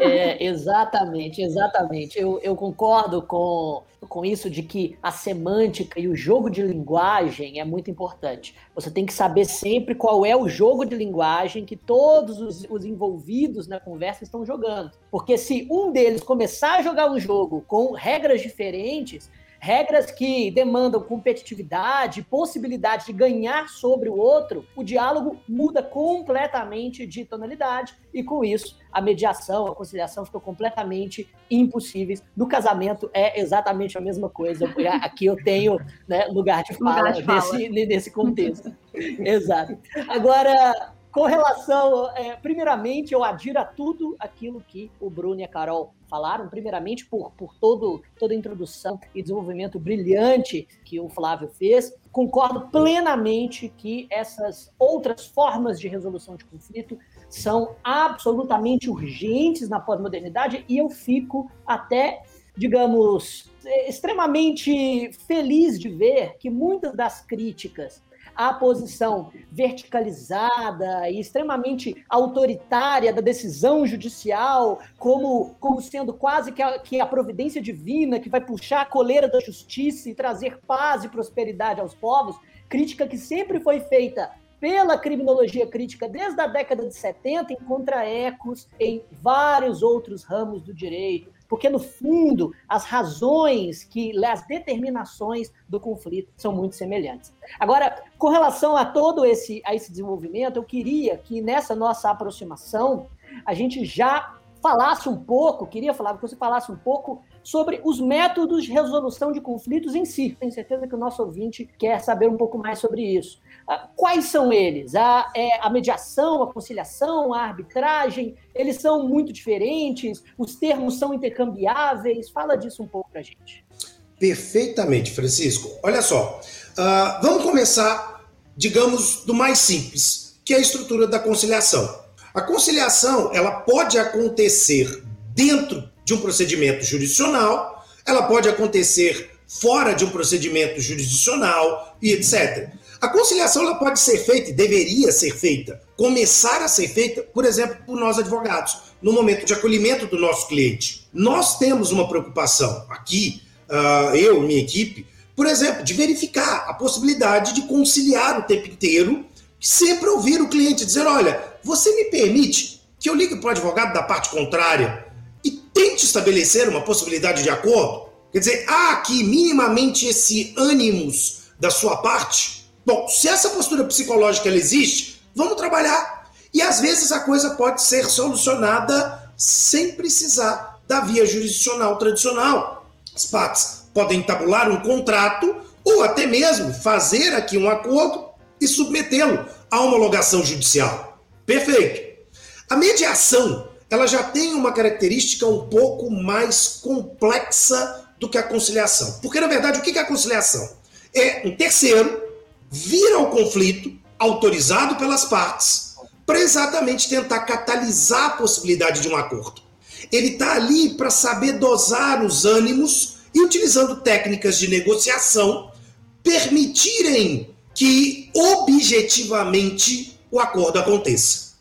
É, exatamente, exatamente. Eu, eu concordo com, com isso de que a semântica e o jogo de linguagem é muito importante. Você tem que saber sempre qual é o jogo de linguagem que todos os, os envolvidos na conversa estão jogando. Porque se um deles começar a jogar um jogo com regras diferentes, regras que demandam competitividade, possibilidade de ganhar sobre o outro, o diálogo muda completamente de tonalidade e com isso a mediação, a conciliação ficam completamente impossíveis. No casamento é exatamente a mesma coisa. Aqui eu tenho né, lugar de fala, lugar de fala. Nesse, nesse contexto. Exato. Agora, com relação, é, primeiramente, eu adiro a tudo aquilo que o Bruno e a Carol falaram, primeiramente por, por todo, toda a introdução e desenvolvimento brilhante que o Flávio fez. Concordo plenamente que essas outras formas de resolução de conflito são absolutamente urgentes na pós-modernidade e eu fico até, digamos, extremamente feliz de ver que muitas das críticas a posição verticalizada e extremamente autoritária da decisão judicial, como, como sendo quase que a, que a providência divina que vai puxar a coleira da justiça e trazer paz e prosperidade aos povos, crítica que sempre foi feita pela criminologia crítica desde a década de 70 encontra ecos em vários outros ramos do direito, porque no fundo as razões que as determinações do conflito são muito semelhantes. Agora, com relação a todo esse a esse desenvolvimento, eu queria que nessa nossa aproximação a gente já falasse um pouco, queria falar que você falasse um pouco sobre os métodos de resolução de conflitos em si. Tenho certeza que o nosso ouvinte quer saber um pouco mais sobre isso. Ah, quais são eles? A, é, a mediação, a conciliação, a arbitragem, eles são muito diferentes, os termos são intercambiáveis. Fala disso um pouco para gente. Perfeitamente, Francisco. Olha só, uh, vamos começar, digamos, do mais simples, que é a estrutura da conciliação. A conciliação ela pode acontecer dentro de um procedimento jurisdicional, ela pode acontecer fora de um procedimento jurisdicional e etc. A conciliação ela pode ser feita deveria ser feita, começar a ser feita, por exemplo, por nós advogados, no momento de acolhimento do nosso cliente. Nós temos uma preocupação aqui, uh, eu, minha equipe, por exemplo, de verificar a possibilidade de conciliar o tempo inteiro, sempre ouvir o cliente dizer: olha, você me permite que eu ligue para o advogado da parte contrária e tente estabelecer uma possibilidade de acordo? Quer dizer, há aqui minimamente esse ânimos da sua parte? Bom, se essa postura psicológica ela existe, vamos trabalhar. E às vezes a coisa pode ser solucionada sem precisar da via jurisdicional tradicional. As partes podem tabular um contrato ou até mesmo fazer aqui um acordo e submetê-lo à homologação judicial. Perfeito. A mediação, ela já tem uma característica um pouco mais complexa do que a conciliação. Porque na verdade, o que é a conciliação? É um terceiro vir ao conflito, autorizado pelas partes, para exatamente tentar catalisar a possibilidade de um acordo. Ele está ali para saber dosar os ânimos e, utilizando técnicas de negociação, permitirem que objetivamente o acordo aconteça.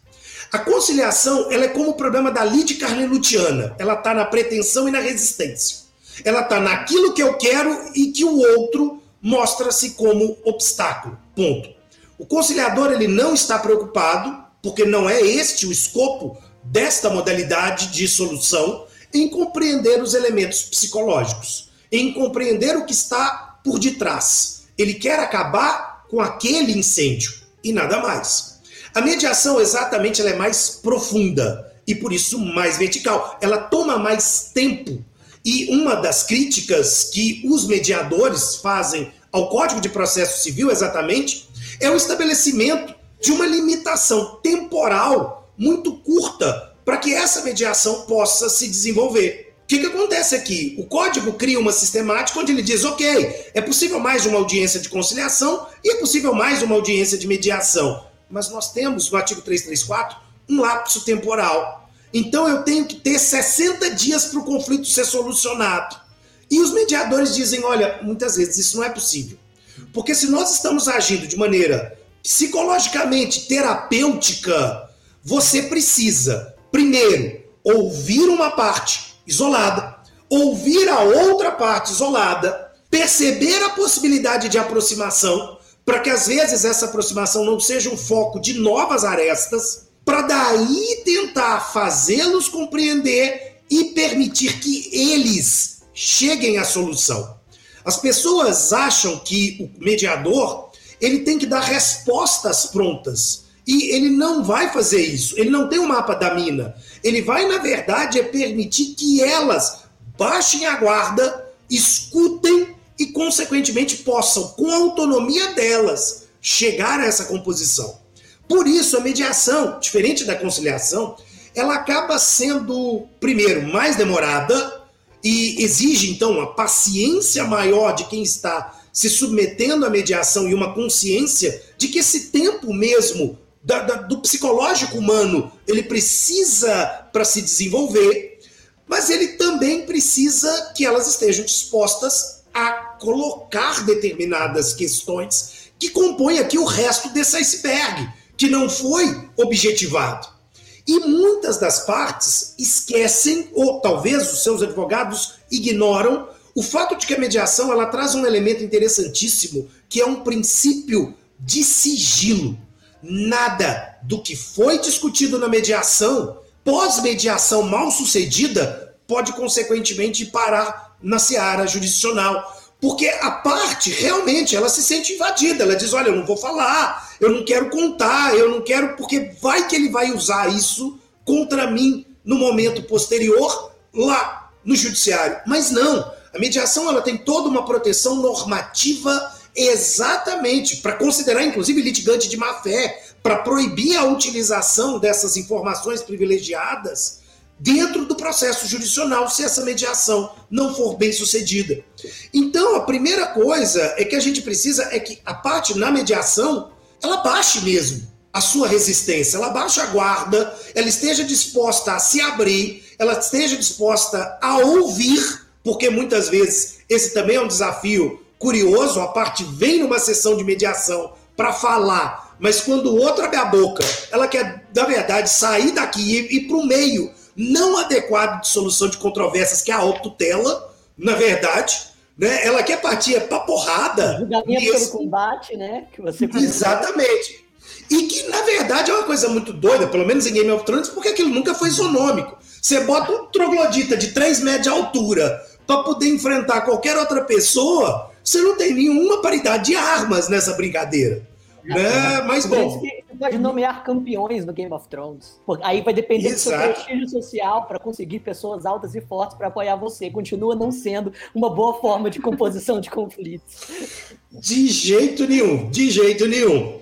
A conciliação ela é como o problema da lide carnelutiana, ela está na pretensão e na resistência. Ela está naquilo que eu quero e que o outro mostra-se como obstáculo. Ponto. O conciliador ele não está preocupado, porque não é este o escopo desta modalidade de solução, em compreender os elementos psicológicos, em compreender o que está por detrás. Ele quer acabar com aquele incêndio e nada mais. A mediação, exatamente, ela é mais profunda e por isso mais vertical. Ela toma mais tempo. E uma das críticas que os mediadores fazem ao Código de Processo Civil, exatamente, é o estabelecimento de uma limitação temporal muito curta para que essa mediação possa se desenvolver. O que, que acontece aqui? O código cria uma sistemática onde ele diz: ok, é possível mais uma audiência de conciliação e é possível mais uma audiência de mediação. Mas nós temos no artigo 334 um lapso temporal. Então eu tenho que ter 60 dias para o conflito ser solucionado. E os mediadores dizem: olha, muitas vezes isso não é possível. Porque se nós estamos agindo de maneira psicologicamente terapêutica, você precisa, primeiro, ouvir uma parte isolada, ouvir a outra parte isolada, perceber a possibilidade de aproximação, para que às vezes essa aproximação não seja um foco de novas arestas, para daí tentar fazê-los compreender e permitir que eles cheguem à solução. As pessoas acham que o mediador ele tem que dar respostas prontas. E ele não vai fazer isso. Ele não tem o um mapa da mina. Ele vai, na verdade, é permitir que elas baixem a guarda, escutem e, consequentemente, possam, com a autonomia delas, chegar a essa composição. Por isso, a mediação, diferente da conciliação, ela acaba sendo, primeiro, mais demorada e exige, então, uma paciência maior de quem está se submetendo à mediação e uma consciência de que esse tempo mesmo da, da, do psicológico humano ele precisa para se desenvolver, mas ele também precisa que elas estejam dispostas a colocar determinadas questões que compõem aqui o resto desse iceberg, que não foi objetivado. E muitas das partes esquecem, ou talvez os seus advogados ignoram, o fato de que a mediação ela traz um elemento interessantíssimo, que é um princípio de sigilo. Nada do que foi discutido na mediação, pós-mediação mal sucedida, pode consequentemente parar na seara jurisdicional. Porque a parte realmente ela se sente invadida. Ela diz: olha, eu não vou falar, eu não quero contar, eu não quero, porque vai que ele vai usar isso contra mim no momento posterior lá no judiciário. Mas não. A mediação ela tem toda uma proteção normativa exatamente para considerar inclusive litigante de má fé, para proibir a utilização dessas informações privilegiadas dentro do processo jurisdicional se essa mediação não for bem sucedida. Então, a primeira coisa é que a gente precisa é que a parte na mediação ela baixe mesmo a sua resistência, ela baixe a guarda, ela esteja disposta a se abrir, ela esteja disposta a ouvir porque muitas vezes esse também é um desafio curioso. A parte vem numa sessão de mediação para falar, mas quando o outro abre a boca, ela quer, na verdade, sair daqui e ir para o meio não adequado de solução de controvérsias, que é a autotutela, na verdade. Né? Ela quer partir para porrada. Julgamento esse... pelo combate, né? Que você Exatamente. E que, na verdade, é uma coisa muito doida, pelo menos em Game of Thrones, porque aquilo nunca foi isonômico. Você bota um troglodita de 3 metros de altura para poder enfrentar qualquer outra pessoa, você não tem nenhuma paridade de armas nessa brincadeira. Né? Mas bom. Você pode nomear campeões no Game of Thrones. Aí vai depender Exato. do seu prestígio social para conseguir pessoas altas e fortes para apoiar você. Continua não sendo uma boa forma de composição de conflitos. De jeito nenhum, de jeito nenhum.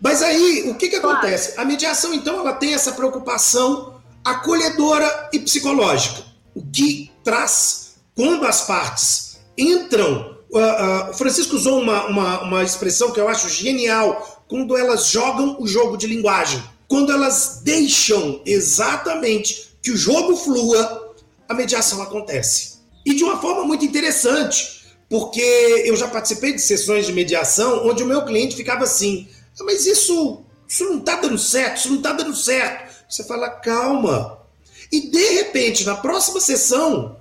Mas aí, o que, que acontece? A mediação, então, ela tem essa preocupação acolhedora e psicológica. O que traz quando as partes entram. Uh, uh, o Francisco usou uma, uma, uma expressão que eu acho genial, quando elas jogam o jogo de linguagem. Quando elas deixam exatamente que o jogo flua, a mediação acontece. E de uma forma muito interessante, porque eu já participei de sessões de mediação onde o meu cliente ficava assim: ah, mas isso, isso não está dando certo, isso não está dando certo. Você fala, calma. E de repente, na próxima sessão,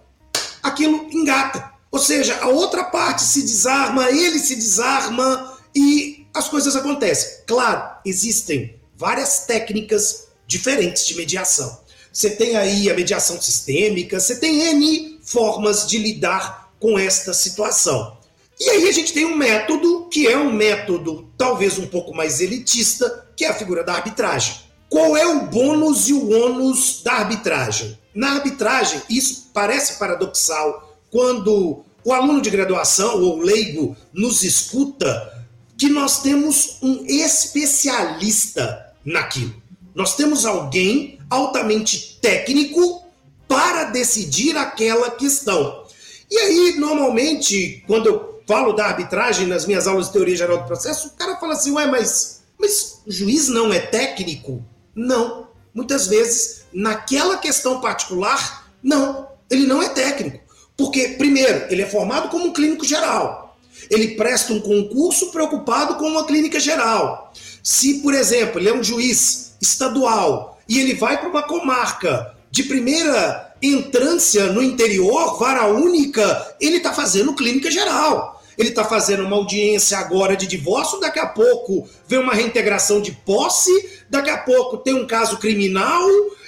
aquilo engata. Ou seja, a outra parte se desarma, ele se desarma e as coisas acontecem. Claro, existem várias técnicas diferentes de mediação. Você tem aí a mediação sistêmica, você tem N formas de lidar com esta situação. E aí a gente tem um método que é um método talvez um pouco mais elitista, que é a figura da arbitragem. Qual é o bônus e o ônus da arbitragem? Na arbitragem, isso parece paradoxal quando o aluno de graduação ou leigo nos escuta que nós temos um especialista naquilo. Nós temos alguém altamente técnico para decidir aquela questão. E aí, normalmente, quando eu falo da arbitragem nas minhas aulas de teoria geral do processo, o cara fala assim: ué, mas, mas o juiz não é técnico? Não. Muitas vezes, naquela questão particular, não. Ele não é técnico. Porque, primeiro, ele é formado como um clínico geral ele presta um concurso preocupado com uma clínica geral. Se, por exemplo, ele é um juiz estadual e ele vai para uma comarca de primeira entrância no interior, vara única, ele está fazendo clínica geral. Ele está fazendo uma audiência agora de divórcio, daqui a pouco vem uma reintegração de posse, daqui a pouco tem um caso criminal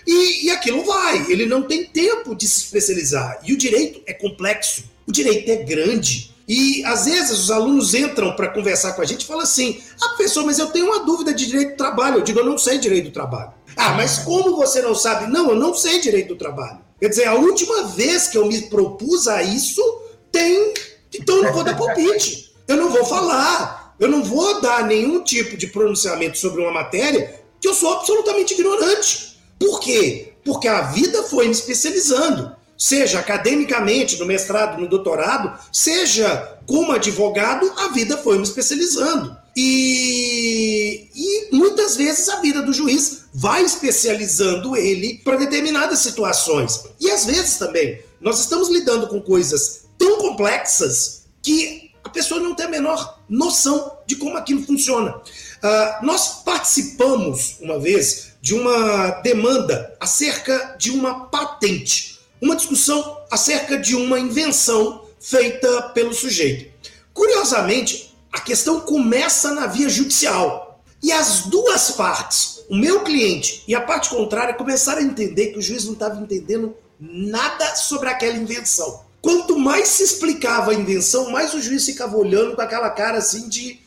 e, e aquilo vai. Ele não tem tempo de se especializar. E o direito é complexo, o direito é grande. E às vezes os alunos entram para conversar com a gente e falam assim: ah, professor, mas eu tenho uma dúvida de direito do trabalho. Eu digo, eu não sei direito do trabalho. Ah, mas como você não sabe? Não, eu não sei direito do trabalho. Quer dizer, a última vez que eu me propus a isso, tem. Então eu não vou dar palpite. Eu não vou falar. Eu não vou dar nenhum tipo de pronunciamento sobre uma matéria que eu sou absolutamente ignorante. Por quê? Porque a vida foi me especializando seja academicamente, no mestrado, no doutorado, seja como advogado, a vida foi me especializando. E, e muitas vezes a vida do juiz vai especializando ele para determinadas situações. E às vezes também, nós estamos lidando com coisas tão complexas que a pessoa não tem a menor noção de como aquilo funciona. Uh, nós participamos uma vez de uma demanda acerca de uma patente uma discussão acerca de uma invenção feita pelo sujeito. Curiosamente, a questão começa na via judicial. E as duas partes, o meu cliente e a parte contrária, começaram a entender que o juiz não estava entendendo nada sobre aquela invenção. Quanto mais se explicava a invenção, mais o juiz ficava olhando com aquela cara assim de: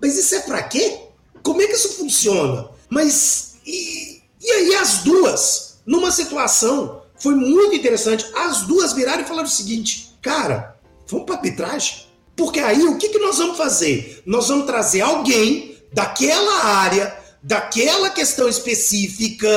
mas isso é para quê? Como é que isso funciona? Mas e, e aí as duas, numa situação foi muito interessante. As duas viraram e falaram o seguinte: cara, vamos para arbitragem? Porque aí o que, que nós vamos fazer? Nós vamos trazer alguém daquela área, daquela questão específica,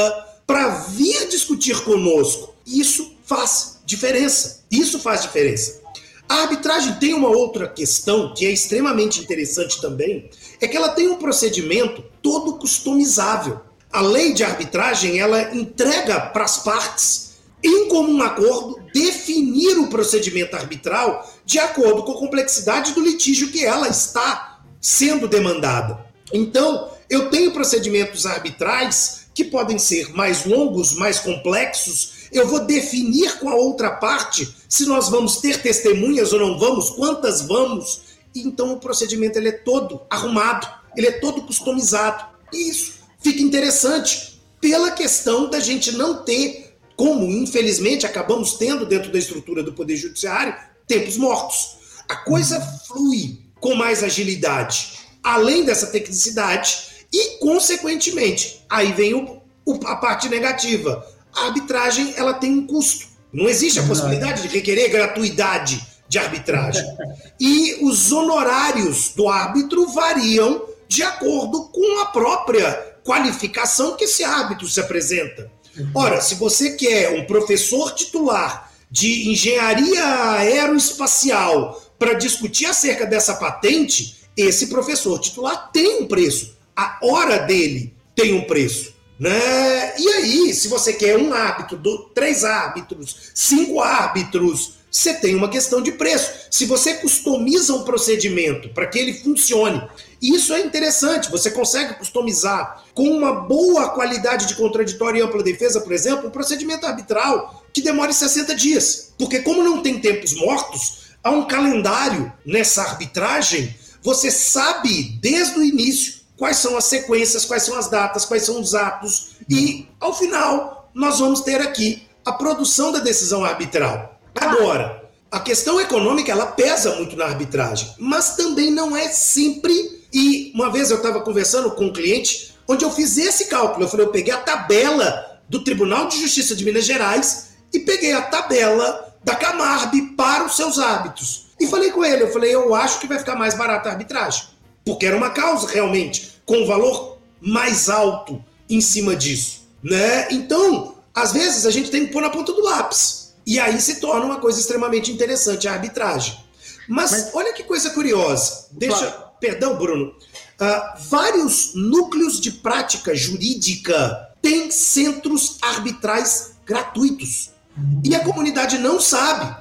para vir discutir conosco. Isso faz diferença. Isso faz diferença. A arbitragem tem uma outra questão que é extremamente interessante também, é que ela tem um procedimento todo customizável. A lei de arbitragem, ela entrega para as partes em comum acordo, definir o procedimento arbitral de acordo com a complexidade do litígio que ela está sendo demandada. Então, eu tenho procedimentos arbitrais que podem ser mais longos, mais complexos. Eu vou definir com a outra parte se nós vamos ter testemunhas ou não vamos, quantas vamos. Então, o procedimento ele é todo arrumado, ele é todo customizado. Isso fica interessante pela questão da gente não ter como infelizmente acabamos tendo dentro da estrutura do Poder Judiciário, tempos mortos. A coisa flui com mais agilidade, além dessa tecnicidade, e, consequentemente, aí vem o, o, a parte negativa. A arbitragem ela tem um custo. Não existe a possibilidade de requerer gratuidade de arbitragem. E os honorários do árbitro variam de acordo com a própria qualificação que esse árbitro se apresenta. Ora, se você quer um professor titular de engenharia aeroespacial para discutir acerca dessa patente, esse professor titular tem um preço. A hora dele tem um preço. Né? E aí, se você quer um árbitro, três árbitros, cinco árbitros, você tem uma questão de preço. Se você customiza um procedimento para que ele funcione, isso é interessante, você consegue customizar com uma boa qualidade de contraditório e ampla defesa, por exemplo, um procedimento arbitral que demore 60 dias. Porque, como não tem tempos mortos, há um calendário nessa arbitragem, você sabe desde o início quais são as sequências, quais são as datas, quais são os atos, e ao final nós vamos ter aqui a produção da decisão arbitral. Agora, a questão econômica ela pesa muito na arbitragem, mas também não é sempre. E uma vez eu estava conversando com um cliente onde eu fiz esse cálculo. Eu falei, eu peguei a tabela do Tribunal de Justiça de Minas Gerais e peguei a tabela da Camarb para os seus hábitos. E falei com ele, eu falei, eu acho que vai ficar mais barata a arbitragem. Porque era uma causa realmente com um valor mais alto em cima disso. Né? Então, às vezes a gente tem que pôr na ponta do lápis. E aí se torna uma coisa extremamente interessante a arbitragem. Mas, Mas... olha que coisa curiosa. Deixa. Claro. Perdão, Bruno. Uh, vários núcleos de prática jurídica têm centros arbitrais gratuitos. E a comunidade não sabe.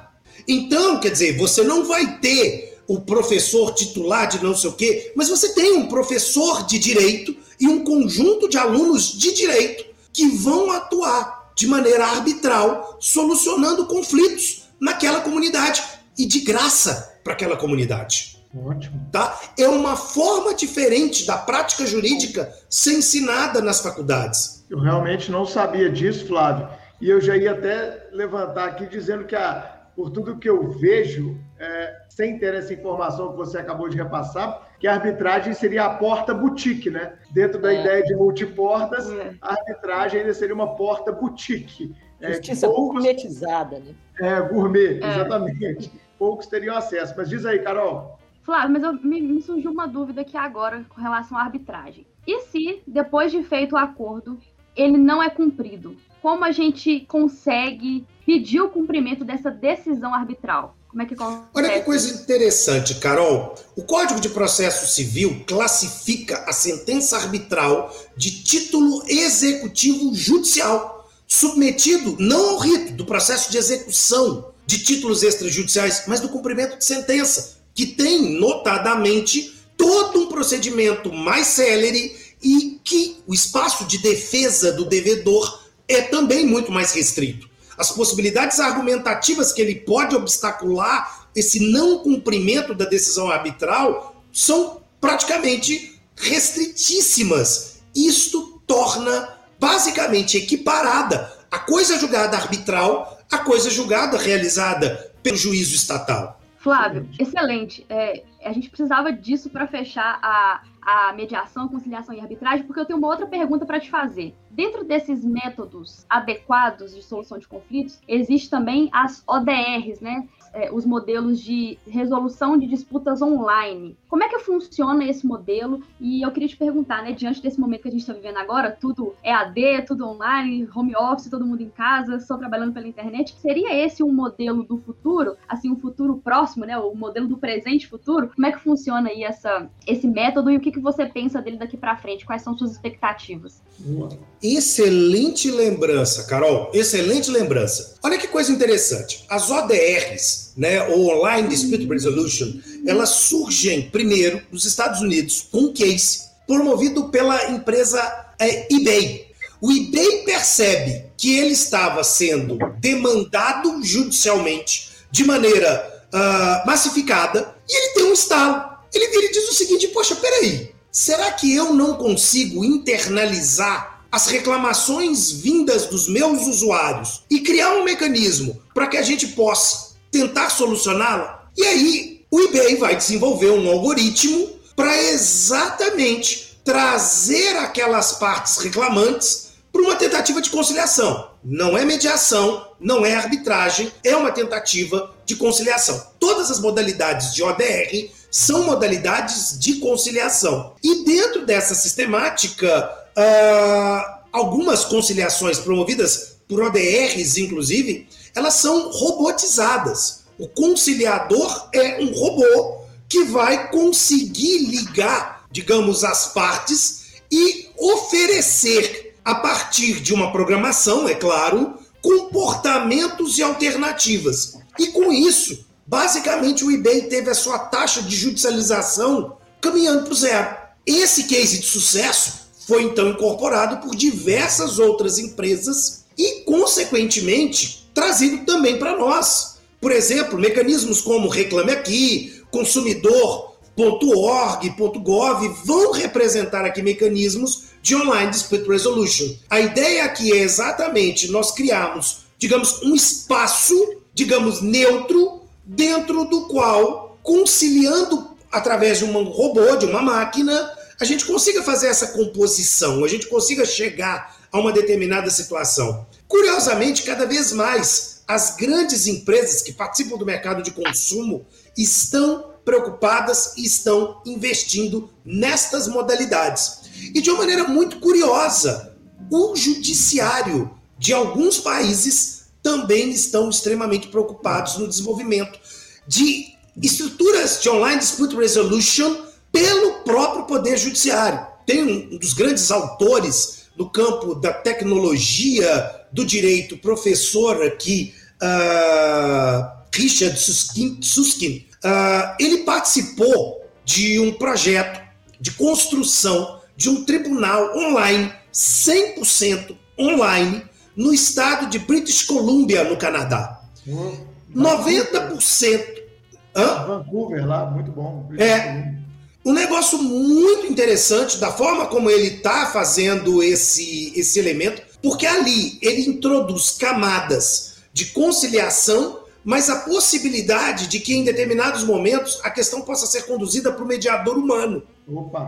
Então, quer dizer, você não vai ter o professor titular de não sei o quê, mas você tem um professor de direito e um conjunto de alunos de direito que vão atuar de maneira arbitral, solucionando conflitos naquela comunidade e de graça para aquela comunidade. Ótimo. Tá? É uma forma diferente da prática jurídica ser ensinada nas faculdades. Eu realmente não sabia disso, Flávio. E eu já ia até levantar aqui dizendo que, a, por tudo que eu vejo, é, sem ter essa informação que você acabou de repassar, que a arbitragem seria a porta boutique, né? Dentro da é. ideia de multiportas, é. a arbitragem ainda seria uma porta boutique. É, Justiça é, poucos... gourmetizada, né? É, gourmet, é. exatamente. Poucos teriam acesso. Mas diz aí, Carol. Flávio, mas eu, me, me, surgiu uma dúvida aqui agora com relação à arbitragem. E se, depois de feito o acordo, ele não é cumprido? Como a gente consegue pedir o cumprimento dessa decisão arbitral? Como é que acontece? Olha que coisa interessante, Carol. O Código de Processo Civil classifica a sentença arbitral de título executivo judicial, submetido não ao rito do processo de execução de títulos extrajudiciais, mas do cumprimento de sentença, que tem, notadamente, todo um procedimento mais célere e que o espaço de defesa do devedor é também muito mais restrito. As possibilidades argumentativas que ele pode obstacular esse não cumprimento da decisão arbitral são praticamente restritíssimas. Isto torna basicamente equiparada a coisa julgada arbitral à coisa julgada realizada pelo juízo estatal. Flávio, excelente. É, a gente precisava disso para fechar a, a mediação, conciliação e arbitragem, porque eu tenho uma outra pergunta para te fazer. Dentro desses métodos adequados de solução de conflitos, existe também as ODRs, né? É, os modelos de resolução de disputas online. Como é que funciona esse modelo? E eu queria te perguntar, né, diante desse momento que a gente está vivendo agora, tudo é AD, tudo online, home office, todo mundo em casa, só trabalhando pela internet, seria esse um modelo do futuro, assim, um futuro próximo, né, o modelo do presente futuro? Como é que funciona aí essa, esse método e o que, que você pensa dele daqui para frente? Quais são suas expectativas? Excelente lembrança, Carol. Excelente lembrança. Olha que coisa interessante. As ODRs, né, ou Online Dispute Resolution, elas surgem primeiro nos Estados Unidos com um case promovido pela empresa é, eBay. O eBay percebe que ele estava sendo demandado judicialmente de maneira uh, massificada e ele tem um estalo. Ele vira e diz o seguinte: Poxa, peraí, será que eu não consigo internalizar as reclamações vindas dos meus usuários e criar um mecanismo para que a gente possa tentar solucioná-la? E aí o eBay vai desenvolver um algoritmo para exatamente trazer aquelas partes reclamantes para uma tentativa de conciliação. Não é mediação, não é arbitragem, é uma tentativa de conciliação. Todas as modalidades de ODR são modalidades de conciliação. E dentro dessa sistemática, uh, algumas conciliações promovidas por ODRs, inclusive, elas são robotizadas. O conciliador é um robô que vai conseguir ligar, digamos, as partes e oferecer, a partir de uma programação, é claro, comportamentos e alternativas. E com isso, Basicamente, o eBay teve a sua taxa de judicialização caminhando para o zero. Esse case de sucesso foi então incorporado por diversas outras empresas e, consequentemente, trazido também para nós. Por exemplo, mecanismos como Reclame Aqui, consumidor.org.gov vão representar aqui mecanismos de online dispute resolution. A ideia aqui é exatamente nós criarmos, digamos, um espaço, digamos, neutro, dentro do qual, conciliando através de um robô, de uma máquina, a gente consiga fazer essa composição, a gente consiga chegar a uma determinada situação. Curiosamente, cada vez mais as grandes empresas que participam do mercado de consumo estão preocupadas e estão investindo nestas modalidades. E de uma maneira muito curiosa, o judiciário de alguns países também estão extremamente preocupados no desenvolvimento de estruturas de online dispute resolution pelo próprio poder judiciário. Tem um dos grandes autores no campo da tecnologia do direito, professor aqui, uh, Richard Suskin, Suskin uh, ele participou de um projeto de construção de um tribunal online, 100% online, no estado de British Columbia, no Canadá. Hum, 90%. Hã? Vancouver, lá, muito bom. British é. Columbia. Um negócio muito interessante da forma como ele está fazendo esse, esse elemento, porque ali ele introduz camadas de conciliação, mas a possibilidade de que em determinados momentos a questão possa ser conduzida para o mediador humano.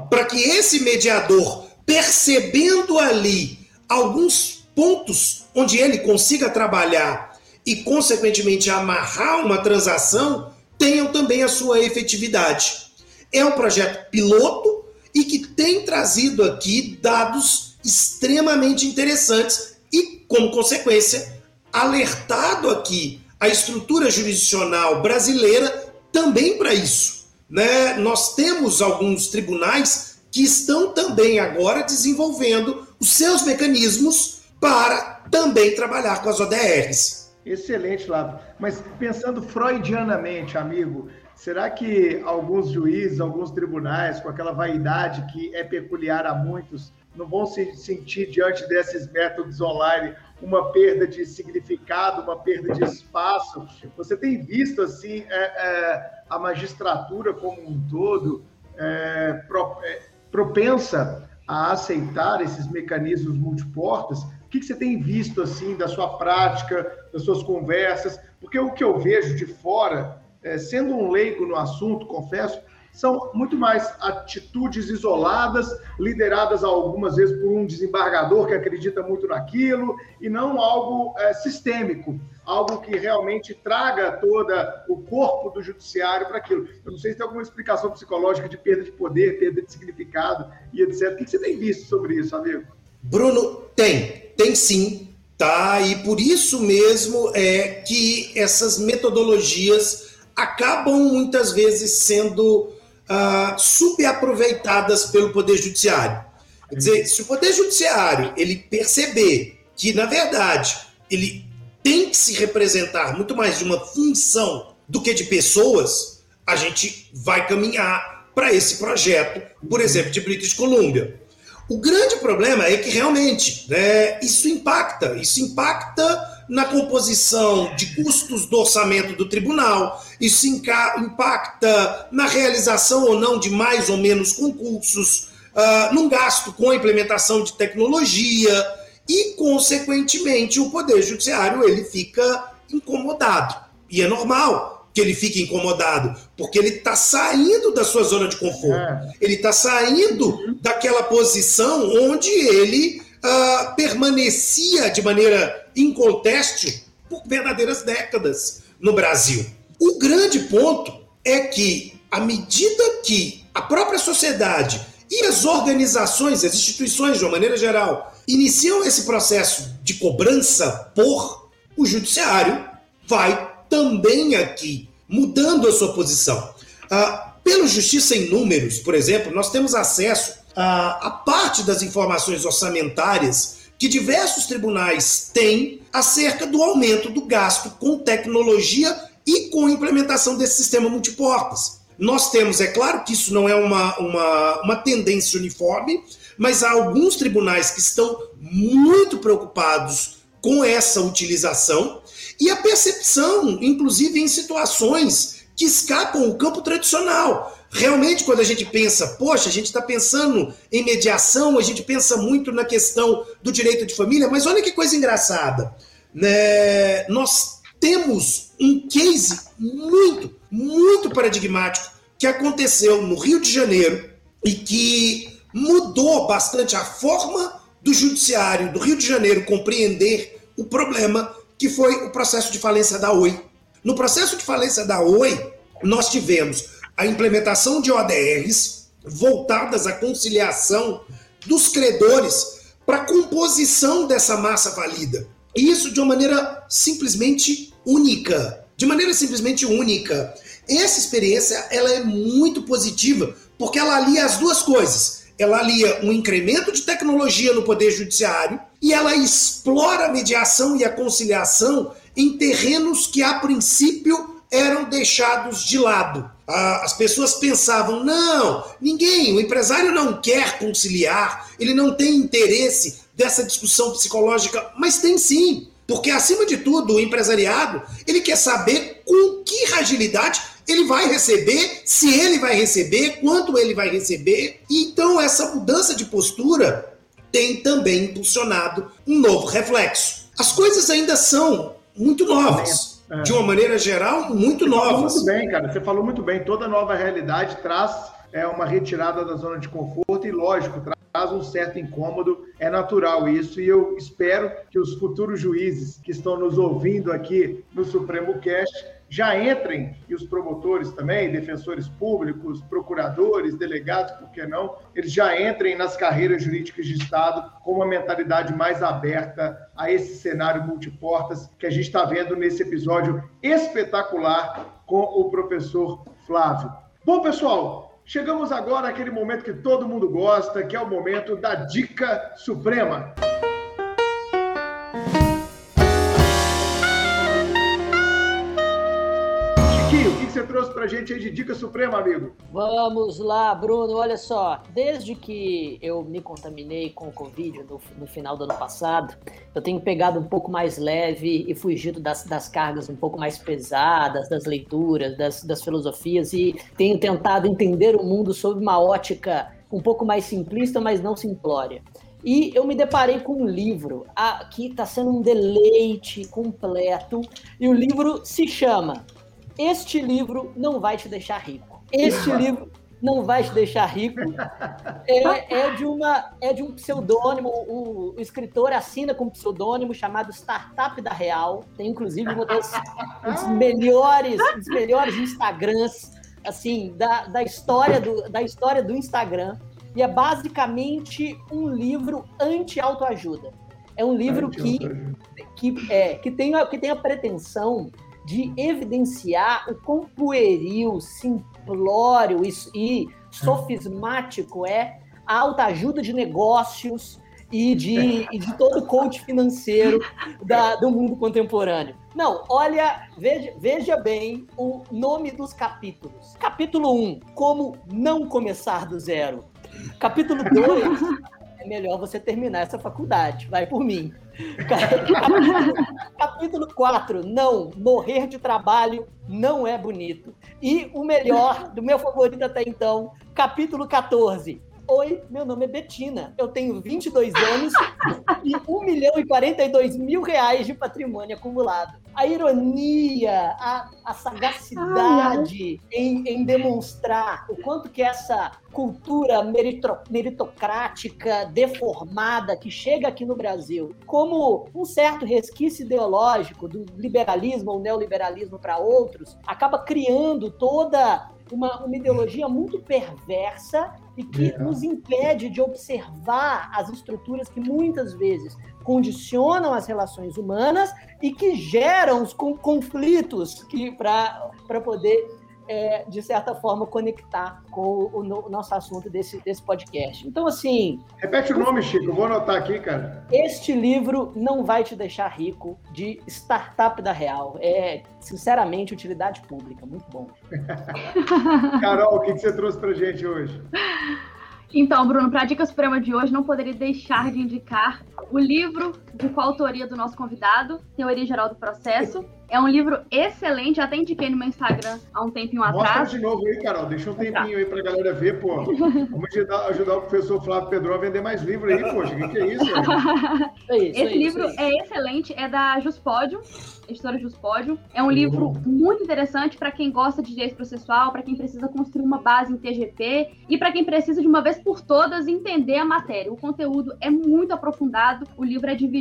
Para que esse mediador, percebendo ali alguns pontos onde ele consiga trabalhar e, consequentemente, amarrar uma transação, tenham também a sua efetividade. É um projeto piloto e que tem trazido aqui dados extremamente interessantes e, como consequência, alertado aqui a estrutura jurisdicional brasileira também para isso. Né? Nós temos alguns tribunais que estão também agora desenvolvendo os seus mecanismos para também trabalhar com as ODRs. Excelente, Lavo. Mas pensando freudianamente, amigo, será que alguns juízes, alguns tribunais, com aquela vaidade que é peculiar a muitos, não vão se sentir diante desses métodos online uma perda de significado, uma perda de espaço. Você tem visto assim é, é, a magistratura como um todo é, pro, é, propensa a aceitar esses mecanismos multiportas? O que, que você tem visto assim da sua prática, das suas conversas? Porque o que eu vejo de fora, é, sendo um leigo no assunto, confesso, são muito mais atitudes isoladas, lideradas algumas vezes por um desembargador que acredita muito naquilo, e não algo é, sistêmico, algo que realmente traga todo o corpo do judiciário para aquilo. Eu não sei se tem alguma explicação psicológica de perda de poder, perda de significado e etc. O que você tem visto sobre isso, amigo? Bruno, tem, tem sim, tá? E por isso mesmo é que essas metodologias acabam muitas vezes sendo uh, subaproveitadas pelo Poder Judiciário. Quer dizer, se o Poder Judiciário ele perceber que, na verdade, ele tem que se representar muito mais de uma função do que de pessoas, a gente vai caminhar para esse projeto, por exemplo, de British Columbia. O grande problema é que realmente né, isso impacta, isso impacta na composição de custos do orçamento do tribunal, isso impacta na realização ou não de mais ou menos concursos, uh, num gasto com a implementação de tecnologia e, consequentemente, o Poder Judiciário ele fica incomodado. E é normal que ele fique incomodado, porque ele está saindo da sua zona de conforto, é. ele está saindo daquela posição onde ele uh, permanecia de maneira inconteste por verdadeiras décadas no Brasil. O grande ponto é que, à medida que a própria sociedade e as organizações, as instituições, de uma maneira geral, iniciam esse processo de cobrança por o judiciário, vai também aqui mudando a sua posição. Ah, pelo Justiça em Números, por exemplo, nós temos acesso a, a parte das informações orçamentárias que diversos tribunais têm acerca do aumento do gasto com tecnologia e com implementação desse sistema multiportas. Nós temos, é claro que isso não é uma, uma, uma tendência uniforme, mas há alguns tribunais que estão muito preocupados com essa utilização e a percepção, inclusive em situações que escapam o campo tradicional. Realmente, quando a gente pensa, poxa, a gente está pensando em mediação, a gente pensa muito na questão do direito de família, mas olha que coisa engraçada. Né? Nós temos um case muito, muito paradigmático que aconteceu no Rio de Janeiro e que mudou bastante a forma do judiciário do Rio de Janeiro compreender o problema que foi o processo de falência da Oi. No processo de falência da Oi, nós tivemos a implementação de ODRs voltadas à conciliação dos credores para a composição dessa massa valida. E isso de uma maneira simplesmente única. De maneira simplesmente única. Essa experiência ela é muito positiva porque ela alia as duas coisas. Ela alia um incremento de tecnologia no poder judiciário e ela explora a mediação e a conciliação em terrenos que a princípio eram deixados de lado. As pessoas pensavam: não, ninguém, o empresário não quer conciliar, ele não tem interesse dessa discussão psicológica, mas tem sim. Porque, acima de tudo, o empresariado ele quer saber com que fragilidade ele vai receber, se ele vai receber, quanto ele vai receber. Então, essa mudança de postura tem também impulsionado um novo reflexo. As coisas ainda são muito novas. É. De uma maneira geral, muito Você novas. muito bem, cara. Você falou muito bem. Toda nova realidade traz é, uma retirada da zona de conforto e, lógico, traz traz um certo incômodo, é natural isso, e eu espero que os futuros juízes que estão nos ouvindo aqui no Supremo Cast já entrem, e os promotores também, defensores públicos, procuradores, delegados, por que não, eles já entrem nas carreiras jurídicas de Estado com uma mentalidade mais aberta a esse cenário multiportas que a gente está vendo nesse episódio espetacular com o professor Flávio. Bom, pessoal, Chegamos agora àquele momento que todo mundo gosta, que é o momento da Dica Suprema. Chiquinho, trouxe para a gente aí de Dica Suprema, amigo? Vamos lá, Bruno. Olha só, desde que eu me contaminei com o Covid no, no final do ano passado, eu tenho pegado um pouco mais leve e fugido das, das cargas um pouco mais pesadas, das leituras, das, das filosofias, e tenho tentado entender o mundo sob uma ótica um pouco mais simplista, mas não simplória. E eu me deparei com um livro que está sendo um deleite completo, e o livro se chama Este livro não vai te deixar rico. Este livro não vai te deixar rico. É, é, de, uma, é de um pseudônimo, o, o escritor assina com um pseudônimo chamado Startup da Real. Tem inclusive um dos melhores, um dos melhores Instagrams assim, da, da, história do, da história do Instagram. E é basicamente um livro anti-autoajuda. É um livro que, que, é, que, tem, que tem a pretensão de evidenciar o quão pueril, simplório e, sofismático é a autoajuda de negócios e de, e de todo o coach financeiro da, do mundo contemporâneo. Não, olha, veja, veja bem o nome dos capítulos. Capítulo 1, como não começar do zero. Capítulo 2, é melhor você terminar essa faculdade, vai por mim. Capítulo 4, não, morrer de trabalho não é bonito. E o melhor, do meu favorito até então, capítulo 14, Oi, meu nome é Betina, eu tenho 22 anos e 1 milhão e 42 mil reais de patrimônio acumulado. A ironia, a, a sagacidade em, em, demonstrar o quanto que essa cultura meritocrática deformada que chega aqui no Brasil, como um certo resquício ideológico do liberalismo ou neoliberalismo para outros, acaba criando toda uma, uma ideologia muito perversa e que nos impede de observar as estruturas que muitas vezes condicionam as relações humanas e que geram os conflitos que para poder é, de certa forma, conectar com o, o, nosso assunto desse, desse podcast. Então, assim. Repete o nome, Chico, eu vou anotar aqui, cara. Este livro não vai te deixar rico de startup da Real. É, sinceramente, utilidade pública. Muito bom. Carol, o que, que você trouxe pra gente hoje? Então, Bruno, para a Dica Suprema de hoje, não poderia deixar de indicar o livro de coautoria do nosso convidado, Teoria Geral do Processo. É um livro excelente, até indiquei no meu Instagram há um tempinho Mostra atrás. Mostra de novo aí, Carol, deixa um tempinho aí pra galera ver, pô. Vamos ajudar, ajudar o professor Flávio Pedro a vender mais livro aí, poxa, o que, que é isso? É isso Esse é livro isso, é, é excelente, é da Juspódio, editora Juspódio. É um uhum. livro muito interessante para quem gosta de direito processual, para quem precisa construir uma base em TGP e para quem precisa de uma vez por todas entender a matéria. O conteúdo é muito aprofundado, o livro é dividido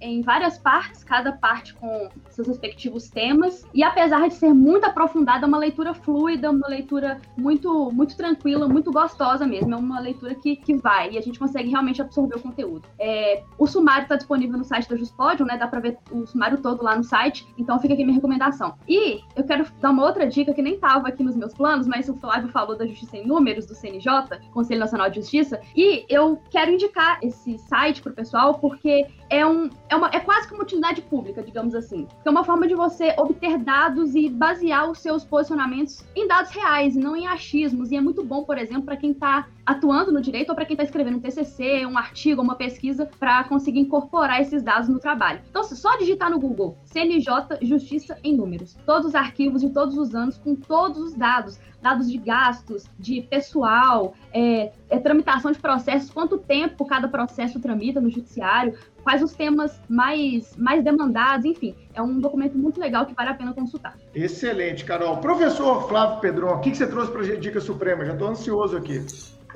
em várias partes, cada parte com seus respectivos temas, e apesar de ser muito aprofundado, é uma leitura fluida, uma leitura muito muito tranquila, muito gostosa mesmo. É uma leitura que, que vai e a gente consegue realmente absorver o conteúdo. É, o sumário está disponível no site da Juspódio, né? Dá para ver o sumário todo lá no site, então fica aqui minha recomendação. E eu quero dar uma outra dica que nem estava aqui nos meus planos, mas o Flávio falou da Justiça em Números, do CNJ, Conselho Nacional de Justiça, e eu quero indicar esse site pro pessoal porque é, um, é, uma, é quase que uma utilidade pública, digamos assim. É uma forma de você obter dados e basear os seus posicionamentos em dados reais e não em achismos. E é muito bom, por exemplo, para quem está atuando no direito ou para quem está escrevendo um TCC, um artigo, uma pesquisa, para conseguir incorporar esses dados no trabalho. Então, se só digitar no Google CNJ Justiça em Números, todos os arquivos de todos os anos com todos os dados, dados de gastos, de pessoal, é, é, tramitação de processos, quanto tempo cada processo tramita no judiciário, quais os temas mais, mais demandados, enfim. É um documento muito legal que vale a pena consultar. Excelente, Carol. Professor Flávio Pedron, o que, que você trouxe para a Dica Suprema? Já estou ansioso aqui.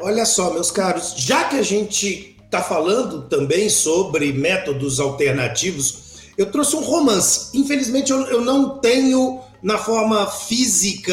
Olha só, meus caros, já que a gente está falando também sobre métodos alternativos, eu trouxe um romance. Infelizmente, eu, eu não tenho na forma física,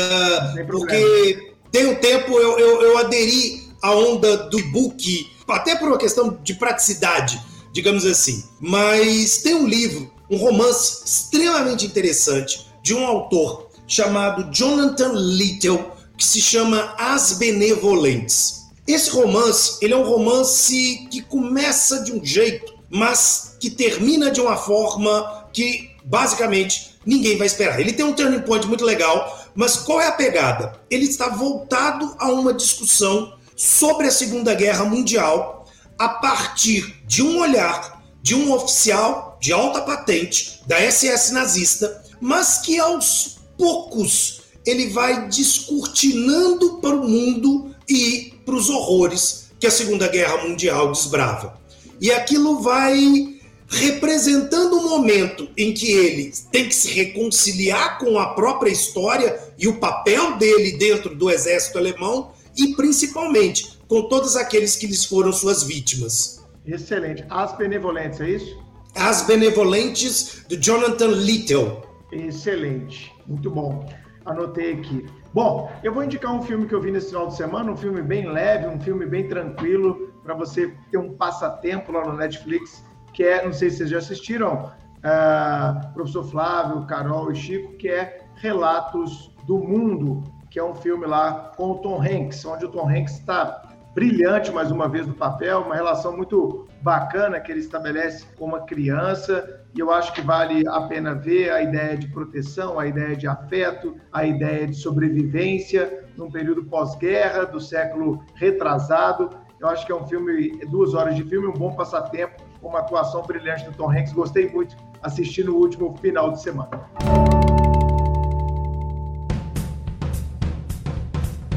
porque tem um tempo eu, eu, eu aderi à onda do book, até por uma questão de praticidade, digamos assim. Mas tem um livro, um romance extremamente interessante de um autor chamado Jonathan Little, que se chama As Benevolentes. Esse romance, ele é um romance que começa de um jeito, mas que termina de uma forma que basicamente ninguém vai esperar. Ele tem um turning point muito legal, mas qual é a pegada? Ele está voltado a uma discussão sobre a Segunda Guerra Mundial a partir de um olhar de um oficial de alta patente da SS nazista, mas que aos poucos ele vai descortinando para o mundo e para os horrores que a Segunda Guerra Mundial desbrava. E aquilo vai representando o momento em que ele tem que se reconciliar com a própria história e o papel dele dentro do exército alemão e principalmente com todos aqueles que lhes foram suas vítimas. Excelente. As Benevolentes, é isso? As Benevolentes, de Jonathan Little. Excelente. Muito bom. Anotei aqui. Bom, eu vou indicar um filme que eu vi nesse final de semana, um filme bem leve, um filme bem tranquilo, para você ter um passatempo lá no Netflix que é, não sei se vocês já assistiram, uh, professor Flávio, Carol e Chico, que é Relatos do Mundo, que é um filme lá com o Tom Hanks, onde o Tom Hanks está brilhante mais uma vez no papel, uma relação muito bacana que ele estabelece com uma criança, e eu acho que vale a pena ver a ideia de proteção, a ideia de afeto, a ideia de sobrevivência num período pós-guerra, do século retrasado. Eu acho que é um filme, duas horas de filme, um bom passatempo uma atuação brilhante do Tom Hanks. Gostei muito assistindo o último final de semana.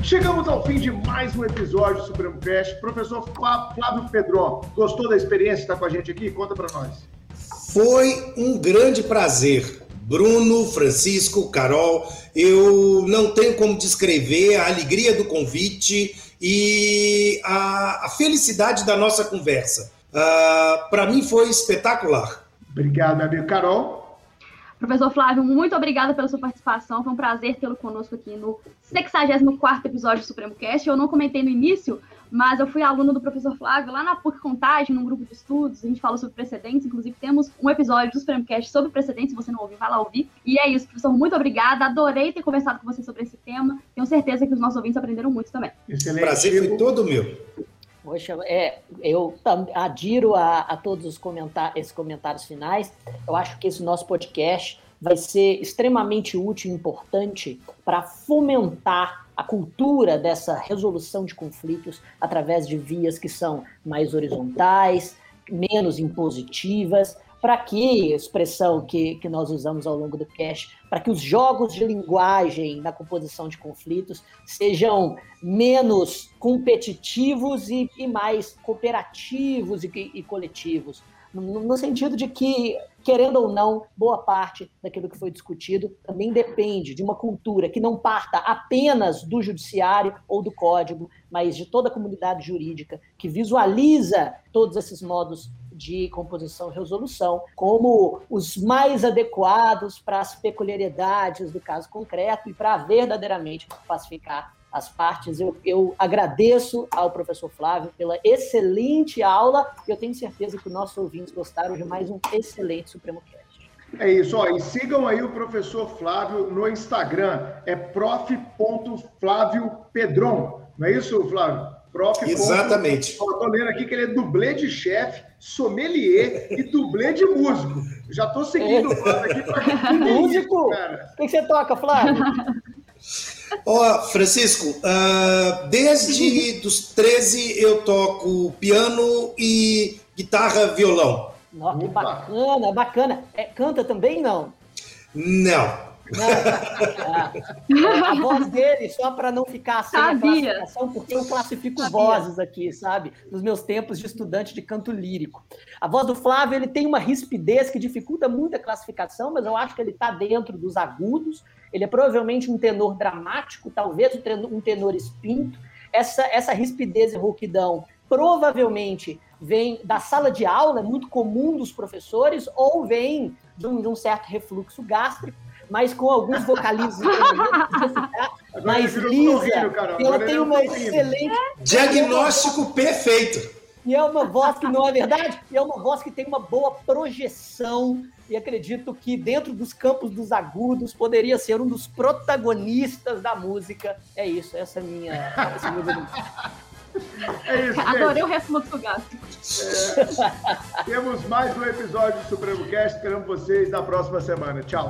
Chegamos ao fim de mais um episódio do Supremo Cast. Professor Flávio Pedro, gostou da experiência de estar com a gente aqui? Conta para nós. Foi um grande prazer. Bruno, Francisco, Carol, eu não tenho como descrever a alegria do convite e a, a felicidade da nossa conversa. Uh, ah, Para mim foi espetacular. Obrigado, meu amigo Carol. Professor Flávio, muito obrigada pela sua participação. Foi um prazer tê-lo conosco aqui no 64 episódio do Supremo Cast. Eu não comentei no início, mas eu fui aluna do professor Flávio lá na PUC Contagem, num grupo de estudos. A gente falou sobre precedentes. Inclusive, temos um episódio do Supremo Cast sobre precedentes. Se você não ouviu, vai lá ouvir. E é isso, professor. Muito obrigada. Adorei ter conversado com você sobre esse tema. Tenho certeza que os nossos ouvintes aprenderam muito também. Excelente. Prazer foi todo meu. Poxa, é, eu adiro a, a todos os comentar, esses comentários finais. Eu acho que esse nosso podcast vai ser extremamente útil e importante para fomentar a cultura dessa resolução de conflitos através de vias que são mais horizontais, menos impositivas, para que, expressão que, que nós usamos ao longo do cast, para que os jogos de linguagem na composição de conflitos sejam menos competitivos e, e mais cooperativos e, e coletivos. No sentido de que, querendo ou não, boa parte daquilo que foi discutido também depende de uma cultura que não parta apenas do judiciário ou do código, mas de toda a comunidade jurídica, que visualiza todos esses modos de composição e resolução como os mais adequados para as peculiaridades do caso concreto e para verdadeiramente pacificar as partes. Eu, eu agradeço ao professor Flávio pela excelente aula e eu tenho certeza que os nossos ouvintes gostaram de mais um excelente Supremo Cast. É isso, ó, e sigam aí o professor Flávio no Instagram, é prof.flaviopedron, não é isso, Flávio? Prof. Exatamente. Estou lendo aqui que ele é dublê de chefe, sommelier e dublê de músico. Já estou seguindo o Flávio aqui para Músico? O que você toca, Flávio? Ó, oh, Francisco, uh, desde dos 13 eu toco piano e guitarra, violão. Nossa, que bacana, bacana. É, canta também, não? Não. A voz dele, só para não ficar sem Sabia. a classificação, porque eu classifico Sabia. vozes aqui, sabe? Nos meus tempos de estudante de canto lírico. A voz do Flávio ele tem uma rispidez que dificulta muito a classificação, mas eu acho que ele está dentro dos agudos ele é provavelmente um tenor dramático, talvez um tenor espinto. Essa, essa rispidez e rouquidão provavelmente vem da sala de aula, é muito comum dos professores, ou vem de um, de um certo refluxo gástrico, mas com alguns vocalismos mais lisa. Ela tem uma excelente. Diagnóstico perfeito. E é uma voz que não é verdade, e é uma voz que tem uma boa projeção e acredito que dentro dos campos dos agudos poderia ser um dos protagonistas da música. É isso, essa é a minha. Essa é minha é isso, Adorei o refluxo gástrico. É, temos mais um episódio do Supremo Cast. Esperamos vocês na próxima semana. Tchau.